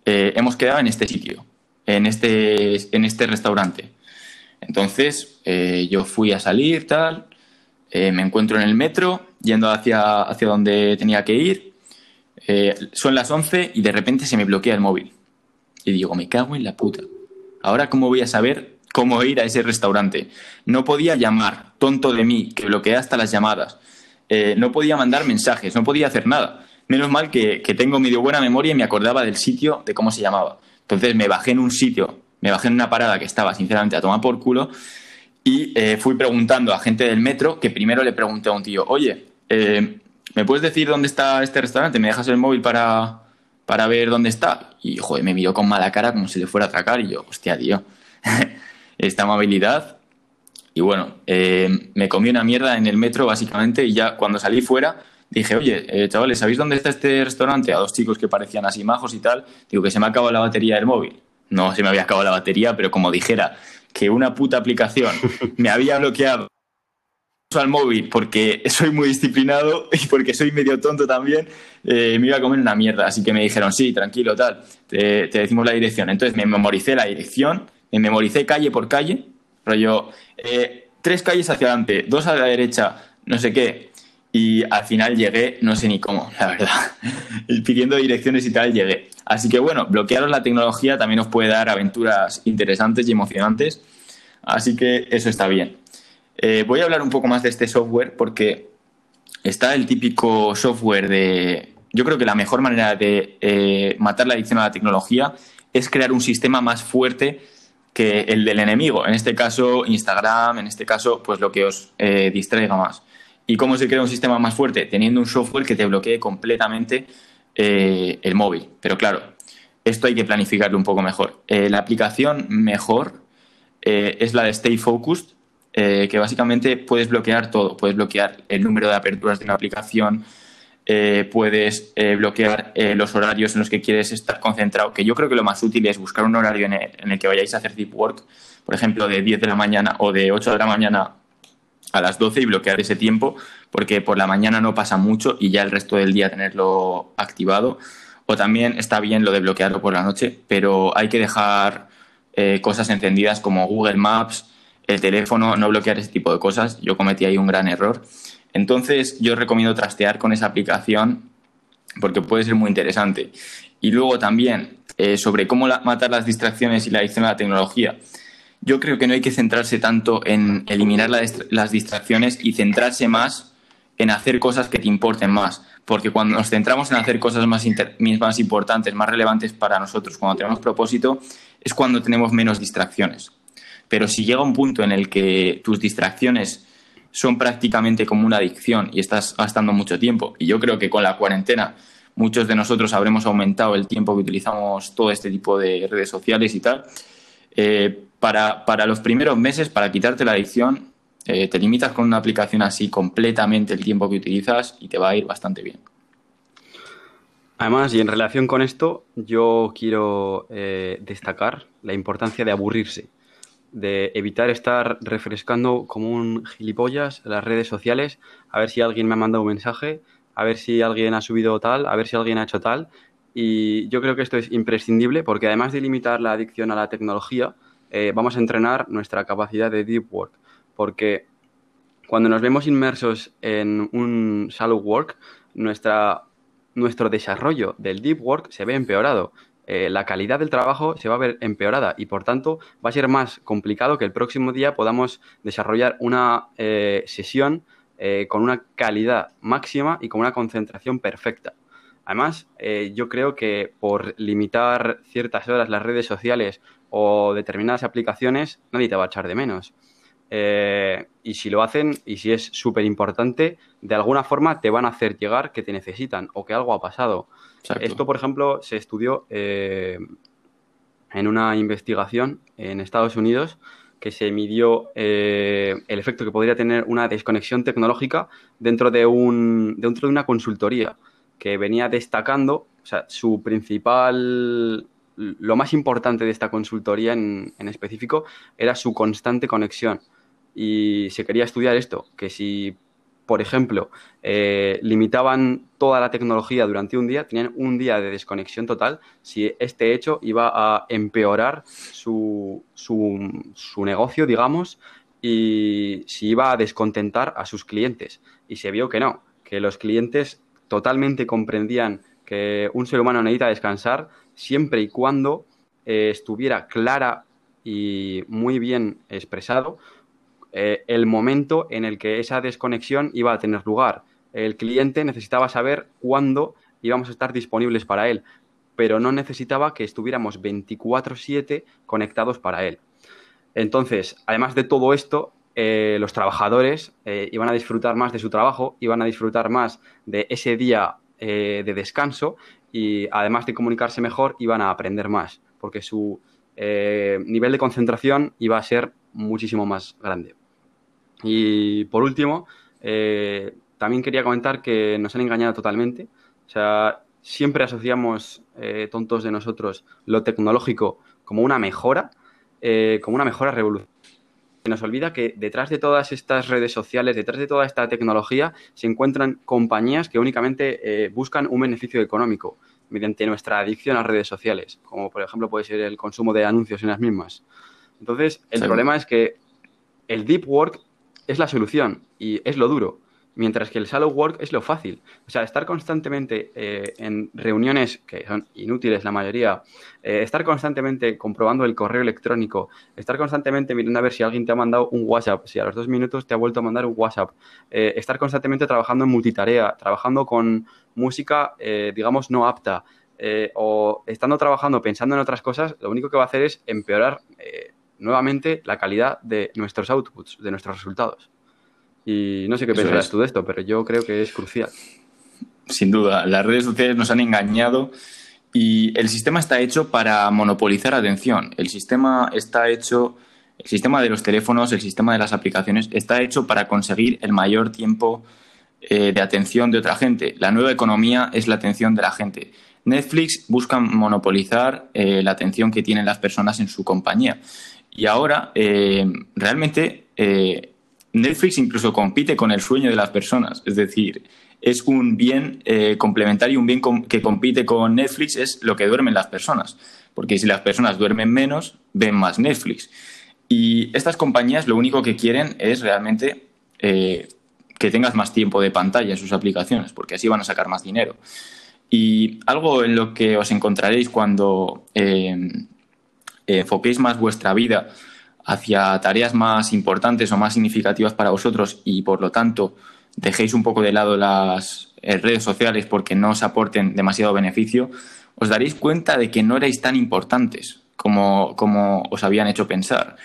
Eh, hemos quedado en este sitio, en este, en este restaurante. Entonces yo fui a salir, tal, me encuentro en el metro, yendo hacia, hacia donde tenía que ir. son las 11 y de repente se me bloquea el móvil. Y digo, me cago en la puta. Ahora, ¿cómo voy a saber cómo ir a ese restaurante. No podía llamar, tonto de mí, que bloquea hasta las llamadas. Eh, no podía mandar mensajes, no podía hacer nada. Menos mal que, tengo medio buena memoria y me acordaba del sitio, de cómo se llamaba. Entonces me bajé en un sitio, me bajé en una parada que estaba sinceramente a tomar por culo y eh, fui preguntando a gente del metro, que primero le pregunté a un tío, oye, eh, ¿me puedes decir dónde está este restaurante? ¿Me dejas el móvil para, para ver dónde está? Y, joder, me miró con mala cara como si le fuera a atracar y yo, hostia, tío. esta amabilidad. Y bueno, eh, me comí una mierda en el metro básicamente y ya cuando salí fuera dije, oye, eh, chavales, ¿sabéis dónde está este restaurante? A dos chicos que parecían así majos y tal. Digo que se me ha acabado la batería del móvil. No se me había acabado la batería, pero como dijera que una puta aplicación me había bloqueado al móvil porque soy muy disciplinado y porque soy medio tonto también, eh, me iba a comer una mierda. Así que me dijeron, sí, tranquilo, tal, te, decimos la dirección. Entonces me memoricé la dirección me memoricé calle por calle, rollo, eh, tres calles hacia adelante, dos a la derecha, no sé qué, y al final llegué, no sé ni cómo, la verdad, pidiendo direcciones y tal, llegué. Así que bueno, bloquearos la tecnología también os puede dar aventuras interesantes y emocionantes, así que eso está bien. Eh, voy a hablar un poco más de este software porque está el típico software de... Yo creo que la mejor manera de eh, matar la adicción a la tecnología es crear un sistema más fuerte que el del enemigo. En este caso, Instagram, en este caso, pues lo que os eh, distraiga más. ¿Y cómo se crea un sistema más fuerte? Teniendo un software que te bloquee completamente eh, el móvil. Pero claro, esto hay que planificarlo un poco mejor. Eh, la aplicación mejor es la de Stay Focused, que básicamente puedes bloquear todo. Puedes bloquear el número de aperturas de una aplicación, eh, puedes eh, bloquear eh, los horarios en los que quieres estar concentrado, que yo creo que lo más útil es buscar un horario en el, que vayáis a hacer deep work, por ejemplo, de 10 de la mañana o de 8 de la mañana a las 12 y bloquear ese tiempo, porque por la mañana no pasa mucho y ya el resto del día tenerlo activado. O también está bien lo de bloquearlo por la noche, pero hay que dejar cosas encendidas como Google Maps, el teléfono, no bloquear ese tipo de cosas. Yo cometí ahí un gran error. Entonces, yo recomiendo trastear con esa aplicación porque puede ser muy interesante. Y luego también eh, sobre cómo matar las distracciones y la adicción a la tecnología. Yo creo que no hay que centrarse tanto en eliminar las distracciones y centrarse más en hacer cosas que te importen más. Porque cuando nos centramos en hacer cosas más, más importantes, más relevantes para nosotros, cuando tenemos propósito, es cuando tenemos menos distracciones. Pero si llega un punto en el que tus distracciones son prácticamente como una adicción y estás gastando mucho tiempo, y yo creo que con la cuarentena muchos de nosotros habremos aumentado el tiempo que utilizamos todo este tipo de redes sociales y tal, eh, para, los primeros meses, para quitarte la adicción, eh, te limitas con una aplicación así completamente el tiempo que utilizas y te va a ir bastante bien. Además, y en relación con esto, yo quiero eh, destacar la importancia de aburrirse, de evitar estar refrescando como un gilipollas las redes sociales, a ver si alguien me ha mandado un mensaje, a ver si alguien ha subido tal, a ver si alguien ha hecho tal. Y yo creo que esto es imprescindible porque además de limitar la adicción a la tecnología, eh, vamos a entrenar nuestra capacidad de deep work. Porque cuando nos vemos inmersos en un shallow work, nuestra, nuestro desarrollo del deep work se ve empeorado. Eh, la calidad del trabajo se va a ver empeorada y por tanto va a ser más complicado que el próximo día podamos desarrollar una eh, sesión con una calidad máxima y con una concentración perfecta. Además, yo creo que por limitar ciertas horas las redes sociales o determinadas aplicaciones, nadie te va a echar de menos. Eh, y si lo hacen, y si es súper importante, de alguna forma te van a hacer llegar que te necesitan o que algo ha pasado. Esto, por ejemplo, se estudió en una investigación en Estados Unidos que se midió eh, el efecto que podría tener una desconexión tecnológica dentro de, un, dentro de una consultoría que venía destacando, o sea, su principal, lo más importante de esta consultoría en, en específico era su constante conexión. Y se quería estudiar esto, que si por ejemplo, eh, limitaban toda la tecnología durante un día, tenían un día de desconexión total, si este hecho iba a empeorar su, su, negocio, digamos, y si iba a descontentar a sus clientes. Y se vio que no, que los clientes totalmente comprendían que un ser humano necesita descansar siempre y cuando eh, estuviera clara y muy bien expresado eh, el momento en el que esa desconexión iba a tener lugar. El cliente necesitaba saber cuándo íbamos a estar disponibles para él, pero no necesitaba que estuviéramos 24/7 conectados para él. Entonces, además de todo esto, eh, los trabajadores iban a disfrutar más de su trabajo, iban a disfrutar más de ese día de descanso y además de comunicarse mejor, iban a aprender más, porque su nivel de concentración iba a ser muchísimo más grande. Y por último, eh, también quería comentar que nos han engañado totalmente. O sea, siempre asociamos, eh, tontos de nosotros, lo tecnológico como una mejora, eh, como una mejora revolucionaria. Se nos olvida que detrás de todas estas redes sociales, detrás de toda esta tecnología, se encuentran compañías que únicamente buscan un beneficio económico mediante nuestra adicción a redes sociales, como por ejemplo puede ser el consumo de anuncios en las mismas. Entonces, el problema es que el deep work es la solución y es lo duro, mientras que el shallow work es lo fácil. O sea, estar constantemente eh, en reuniones que son inútiles la mayoría, eh, estar constantemente comprobando el correo electrónico, estar constantemente mirando a ver si alguien te ha mandado un WhatsApp, si a los dos minutos te ha vuelto a mandar un WhatsApp, eh, estar constantemente trabajando en multitarea, trabajando con música, digamos, no apta. o estando trabajando pensando en otras cosas, lo único que va a hacer es empeorar nuevamente la calidad de nuestros outputs, de nuestros resultados. Y no sé qué pensarás tú de esto, pero yo creo que es crucial. Sin duda, las redes sociales nos han engañado y el sistema está hecho para monopolizar atención. El sistema está hecho, el sistema de los teléfonos, el sistema de las aplicaciones, está hecho para conseguir el mayor tiempo eh, de atención de otra gente. La nueva economía es la atención de la gente. Netflix busca monopolizar eh, la atención que tienen las personas en su compañía. Y ahora, eh, realmente, eh, Netflix incluso compite con el sueño de las personas. Es decir, es un bien eh, complementario, un bien que compite con Netflix, es lo que duermen las personas. Porque si las personas duermen menos, ven más Netflix. Y estas compañías lo único que quieren es realmente eh, que tengas más tiempo de pantalla en sus aplicaciones, porque así van a sacar más dinero. Y algo en lo que os encontraréis cuando eh, enfoquéis más vuestra vida hacia tareas más importantes o más significativas para vosotros y por lo tanto dejéis un poco de lado las eh, redes sociales porque no os aporten demasiado beneficio, os daréis cuenta de que no erais tan importantes como, como os habían hecho pensar.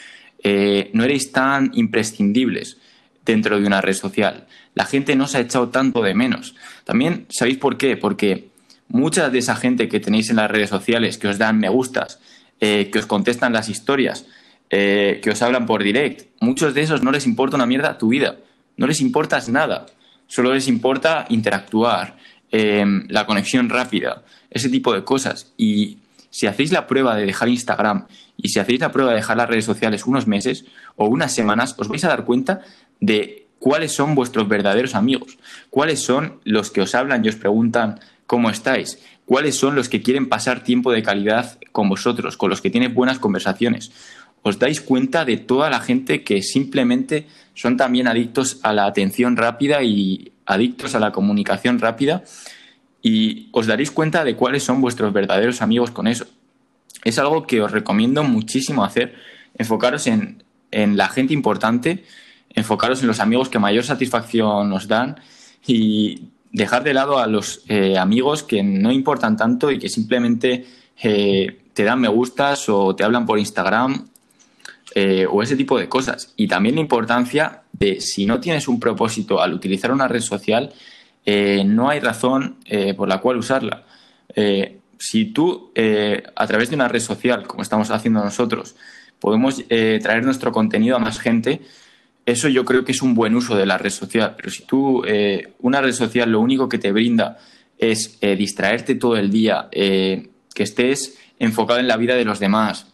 Eh, no erais tan imprescindibles dentro de una red social. La gente no se ha echado tanto de menos. También, ¿sabéis por qué? Porque mucha de esa gente que tenéis en las redes sociales, que os dan me gustas, eh, que os contestan las historias, eh, que os hablan por direct. Muchos de esos no les importa una mierda tu vida, no les importas nada, solo les importa interactuar, em, la conexión rápida, ese tipo de cosas. Y si hacéis la prueba de dejar Instagram y si hacéis la prueba de dejar las redes sociales unos meses o unas semanas, os vais a dar cuenta de cuáles son vuestros verdaderos amigos, cuáles son los que os hablan y os preguntan cómo estáis, cuáles son los que quieren pasar tiempo de calidad con vosotros, con los que tienen buenas conversaciones os dais cuenta de toda la gente que simplemente son también adictos a la atención rápida y adictos a la comunicación rápida y os daréis cuenta de cuáles son vuestros verdaderos amigos con eso. Es algo que os recomiendo muchísimo hacer, enfocaros en, la gente importante, enfocaros en los amigos que mayor satisfacción os dan y dejar de lado a los eh, amigos que no importan tanto y que simplemente eh, te dan me gustas o te hablan por Instagram eh, o ese tipo de cosas. Y también la importancia de si no tienes un propósito al utilizar una red social, eh, no hay razón eh, por la cual usarla. si tú, a través de una red social, como estamos haciendo nosotros, podemos traer nuestro contenido a más gente, eso yo creo que es un buen uso de la red social. Pero si tú, una red social, lo único que te brinda es distraerte todo el día, que estés enfocado en la vida de los demás,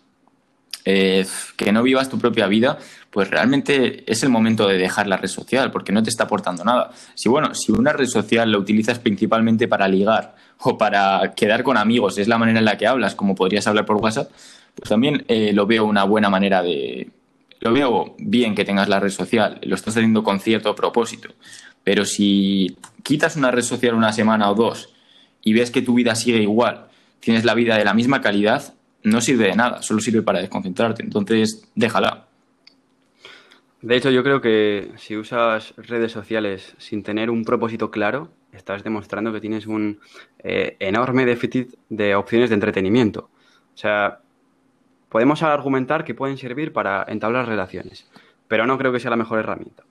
eh, que no vivas tu propia vida, pues realmente es el momento de dejar la red social, porque no te está aportando nada. Si bueno, si una red social la utilizas principalmente para ligar o para quedar con amigos, es la manera en la que hablas, como podrías hablar por WhatsApp, pues también eh, lo veo una buena manera de. Lo veo bien que tengas la red social, lo estás haciendo con cierto propósito. Pero si quitas una red social una semana o dos y ves que tu vida sigue igual, tienes la vida de la misma calidad, no sirve de nada, solo sirve para desconcentrarte. Entonces, déjala. De hecho, yo creo que si usas redes sociales sin tener un propósito claro, estás demostrando que tienes un eh, enorme déficit de opciones de entretenimiento. O sea, podemos argumentar que pueden servir para entablar relaciones, pero no creo que sea la mejor herramienta.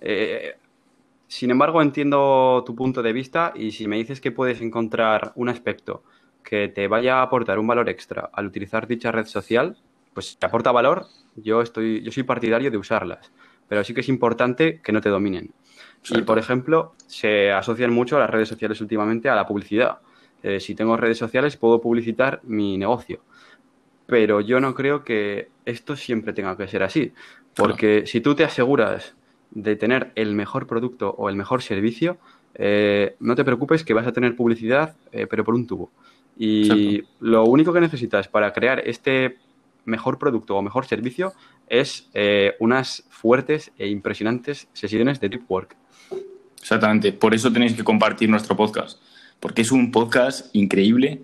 Eh, sin embargo, entiendo tu punto de vista y si me dices que puedes encontrar un aspecto que te vaya a aportar un valor extra al utilizar dicha red social, pues si te aporta valor, yo, estoy, yo soy partidario de usarlas, pero sí que es importante que no te dominen. Y, por ejemplo, se asocian mucho las redes sociales últimamente a la publicidad. Eh, si tengo redes sociales, puedo publicitar mi negocio. Pero yo no creo que esto siempre tenga que ser así. Porque si tú te aseguras de tener el mejor producto o el mejor servicio, eh, no te preocupes que vas a tener publicidad, eh, pero por un tubo. Y lo único que necesitas para crear este mejor producto o mejor servicio es eh, unas fuertes e impresionantes sesiones de deep work. Exactamente, por eso tenéis que compartir nuestro podcast, porque es un podcast increíble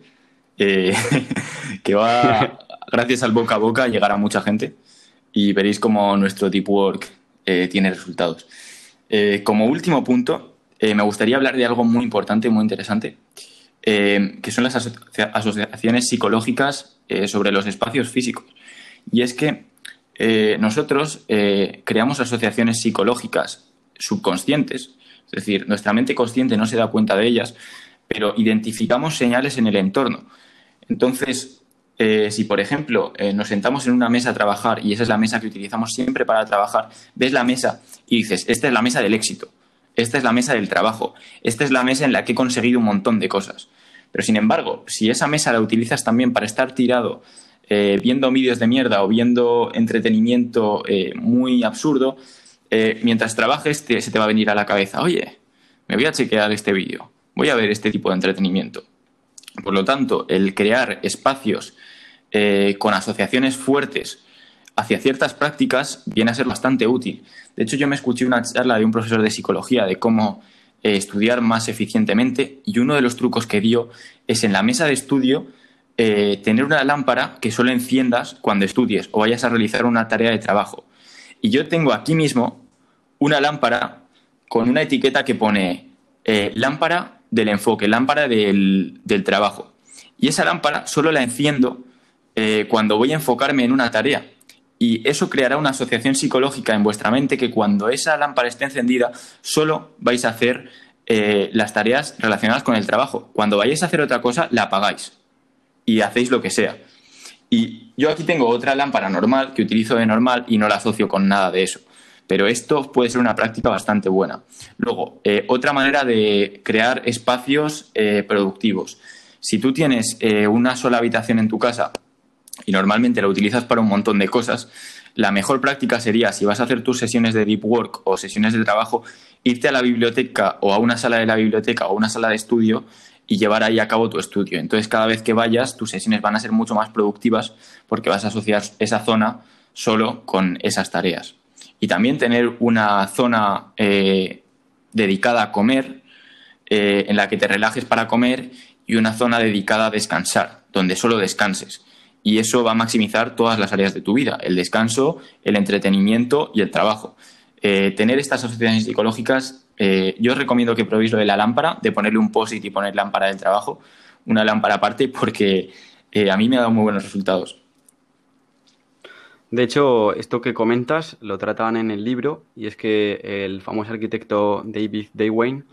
eh, que va, gracias al boca a boca, a llegar a mucha gente y veréis cómo nuestro deep work eh, tiene resultados. como último punto, me gustaría hablar de algo muy importante, muy interesante, eh, que son las asociaciones psicológicas eh, sobre los espacios físicos. Y es que eh, nosotros creamos asociaciones psicológicas subconscientes, es decir, nuestra mente consciente no se da cuenta de ellas, pero identificamos señales en el entorno. Entonces, si por ejemplo nos sentamos en una mesa a trabajar y esa es la mesa que utilizamos siempre para trabajar, ves la mesa y dices, esta es la mesa del éxito esta es la mesa del trabajo, esta es la mesa en la que he conseguido un montón de cosas. Pero sin embargo, si esa mesa la utilizas también para estar tirado eh, viendo vídeos de mierda o viendo entretenimiento eh, muy absurdo, eh, mientras trabajes se te va a venir a la cabeza, oye, me voy a chequear este vídeo, voy a ver este tipo de entretenimiento. Por lo tanto, el crear espacios con asociaciones fuertes hacia ciertas prácticas viene a ser bastante útil. De hecho, yo me escuché una charla de un profesor de psicología de cómo eh, estudiar más eficientemente y uno de los trucos que dio es en la mesa de estudio eh, tener una lámpara que solo enciendas cuando estudies o vayas a realizar una tarea de trabajo. Y yo tengo aquí mismo una lámpara con una etiqueta que pone eh, lámpara del enfoque, lámpara del, trabajo. Y esa lámpara solo la enciendo cuando voy a enfocarme en una tarea y eso creará una asociación psicológica en vuestra mente que cuando esa lámpara esté encendida solo vais a hacer eh, las tareas relacionadas con el trabajo. Cuando vayáis a hacer otra cosa, la apagáis y hacéis lo que sea. Y yo aquí tengo otra lámpara normal que utilizo de normal y no la asocio con nada de eso. Pero esto puede ser una práctica bastante buena. Luego, eh, otra manera de crear espacios eh, productivos. Si tú tienes una sola habitación en tu casa y normalmente lo utilizas para un montón de cosas, la mejor práctica sería, si vas a hacer tus sesiones de deep work o sesiones de trabajo, irte a la biblioteca o a una sala de la biblioteca o a una sala de estudio y llevar ahí a cabo tu estudio. Entonces, cada vez que vayas, tus sesiones van a ser mucho más productivas porque vas a asociar esa zona solo con esas tareas. Y también tener una zona eh, dedicada a comer, eh, en la que te relajes para comer, y una zona dedicada a descansar, donde solo descanses y eso va a maximizar todas las áreas de tu vida, el descanso, el entretenimiento y el trabajo. Eh, tener estas asociaciones psicológicas, eh, yo os recomiendo que probéis lo de la lámpara, de ponerle un post-it y poner lámpara del trabajo, una lámpara aparte, porque eh, a mí me ha dado muy buenos resultados. De hecho, esto que comentas lo tratan en el libro y es que el famoso arquitecto David Daywain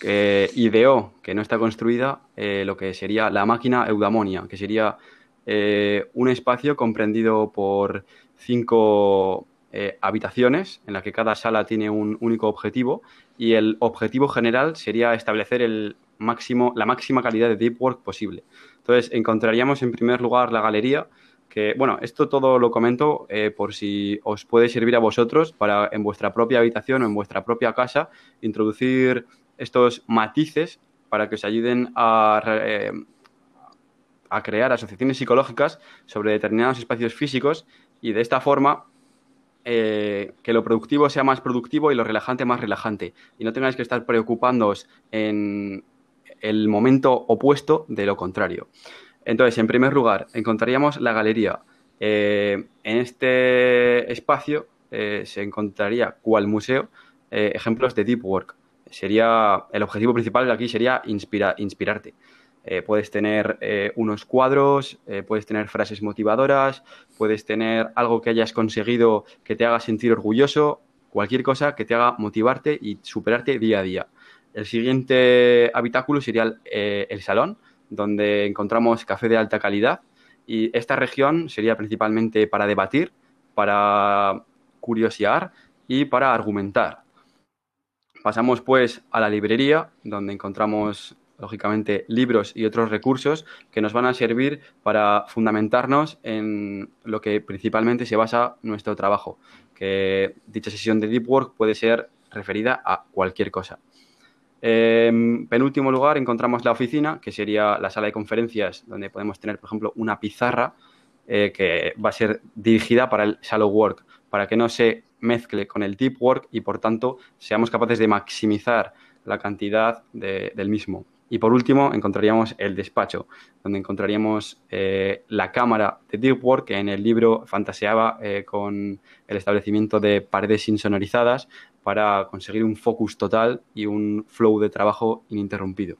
ideó, que no está construida, lo que sería la máquina eudamonia, que sería eh, un espacio comprendido por cinco eh, habitaciones en la que cada sala tiene un único objetivo y el objetivo general sería establecer el máximo, la máxima calidad de deep work posible. Entonces encontraríamos en primer lugar la galería, que bueno, esto todo lo comento eh, por si os puede servir a vosotros para en vuestra propia habitación o en vuestra propia casa introducir estos matices para que os ayuden a a crear asociaciones psicológicas sobre determinados espacios físicos y de esta forma eh, que lo productivo sea más productivo y lo relajante más relajante. Y no tengáis que estar preocupándoos en el momento opuesto de lo contrario. Entonces, en primer lugar, encontraríamos la galería. Eh, en este espacio eh, se encontraría, cual museo, ejemplos de deep work. Sería, el objetivo principal de aquí sería inspirarte. Eh, puedes tener eh, unos cuadros, eh, puedes tener frases motivadoras, puedes tener algo que hayas conseguido que te haga sentir orgulloso, cualquier cosa que te haga motivarte y superarte día a día. El siguiente habitáculo sería el, salón, donde encontramos café de alta calidad y esta región sería principalmente para debatir, para curiosear y para argumentar. Pasamos pues a la librería, donde encontramos lógicamente, libros y otros recursos que nos van a servir para fundamentarnos en lo que principalmente se basa nuestro trabajo, que dicha sesión de Deep Work puede ser referida a cualquier cosa. En penúltimo lugar encontramos la oficina, que sería la sala de conferencias donde podemos tener, por ejemplo, una pizarra eh, que va a ser dirigida para el shallow work, para que no se mezcle con el deep work y, por tanto, seamos capaces de maximizar la cantidad del mismo. Y por último, encontraríamos el despacho, donde encontraríamos eh, la cámara de Deep Work, que en el libro fantaseaba eh, con el establecimiento de paredes insonorizadas para conseguir un focus total y un flow de trabajo ininterrumpido.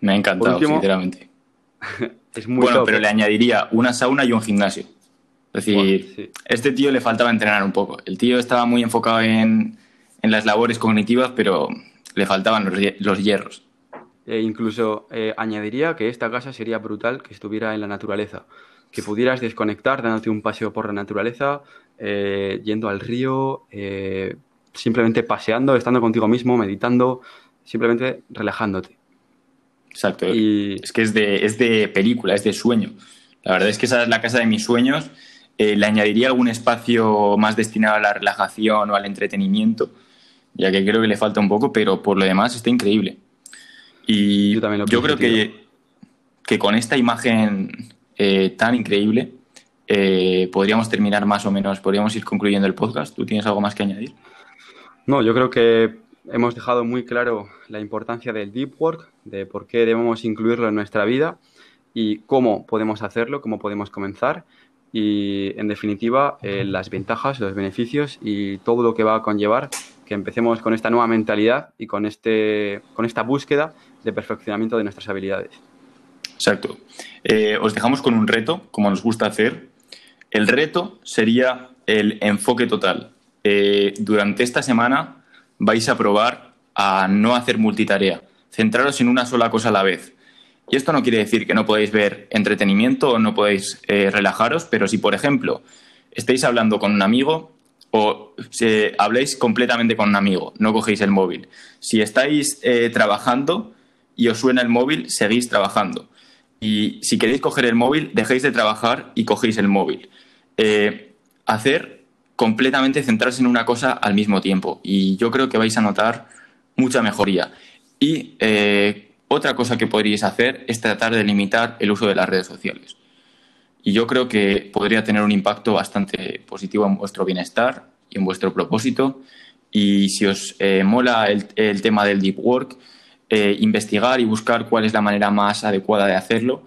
Me ha encantado, sinceramente. es muy bueno, pero le añadiría una sauna y un gimnasio. Es decir, este tío le faltaba entrenar un poco. El tío estaba muy enfocado en, las labores cognitivas, pero le faltaban los hierros. E incluso eh, añadiría que esta casa sería brutal que estuviera en la naturaleza, que pudieras desconectar dándote un paseo por la naturaleza, eh, yendo al río, eh, simplemente paseando, estando contigo mismo, meditando, simplemente relajándote. Exacto. Y... Es que es de, es de película, es de sueño. La verdad es que esa es la casa de mis sueños. le añadiría algún espacio más destinado a la relajación o al entretenimiento, ya que creo que le falta un poco, pero por lo demás está increíble. Y yo, creo que, que, con esta imagen eh, tan increíble eh, podríamos terminar más o menos, podríamos ir concluyendo el podcast. ¿Tú tienes algo más que añadir? No, yo creo que hemos dejado muy claro la importancia del deep work, de por qué debemos incluirlo en nuestra vida y cómo podemos hacerlo, cómo podemos comenzar y, en definitiva, eh, las ventajas, los beneficios y todo lo que va a conllevar que empecemos con esta nueva mentalidad y con, este, con esta búsqueda de perfeccionamiento de nuestras habilidades. Exacto. Eh, os dejamos con un reto, como nos gusta hacer. El reto sería el enfoque total. Eh, durante esta semana vais a probar a no hacer multitarea, centraros en una sola cosa a la vez. Y esto no quiere decir que no podéis ver entretenimiento o no podéis eh, relajaros, pero si, por ejemplo, estáis hablando con un amigo o si habléis completamente con un amigo, no cogéis el móvil. Si estáis eh, trabajando y os suena el móvil, seguís trabajando. Y si queréis coger el móvil, dejéis de trabajar y cogéis el móvil. Eh, hacer completamente centrarse en una cosa al mismo tiempo. Y yo creo que vais a notar mucha mejoría. Y otra cosa que podríais hacer es tratar de limitar el uso de las redes sociales. Y yo creo que podría tener un impacto bastante positivo en vuestro bienestar y en vuestro propósito. Y si os eh, mola el, tema del deep work, eh, investigar y buscar cuál es la manera más adecuada de hacerlo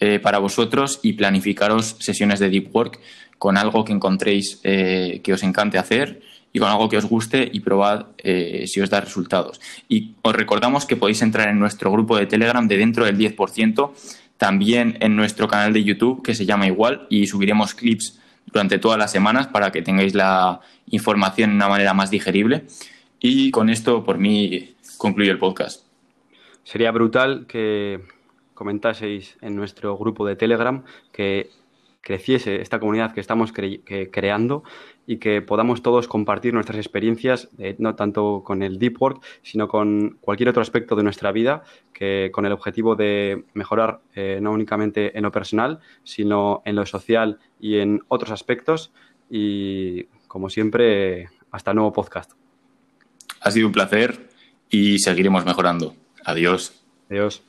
eh, para vosotros y planificaros sesiones de deep work con algo que encontréis que os encante hacer y con algo que os guste y probad eh, si os da resultados. Y os recordamos que podéis entrar en nuestro grupo de Telegram de dentro del 10%, también en nuestro canal de YouTube que se llama igual y subiremos clips durante todas las semanas para que tengáis la información de una manera más digerible. Y con esto, por mí, concluyo el podcast. Sería brutal que comentaseis en nuestro grupo de Telegram que creciese esta comunidad que estamos creando y que podamos todos compartir nuestras experiencias, eh, no tanto con el deep work, sino con cualquier otro aspecto de nuestra vida, que con el objetivo de mejorar eh, no únicamente en lo personal, sino en lo social y en otros aspectos. Y como siempre, hasta el nuevo podcast. Ha sido un placer y seguiremos mejorando. Adiós. Adiós.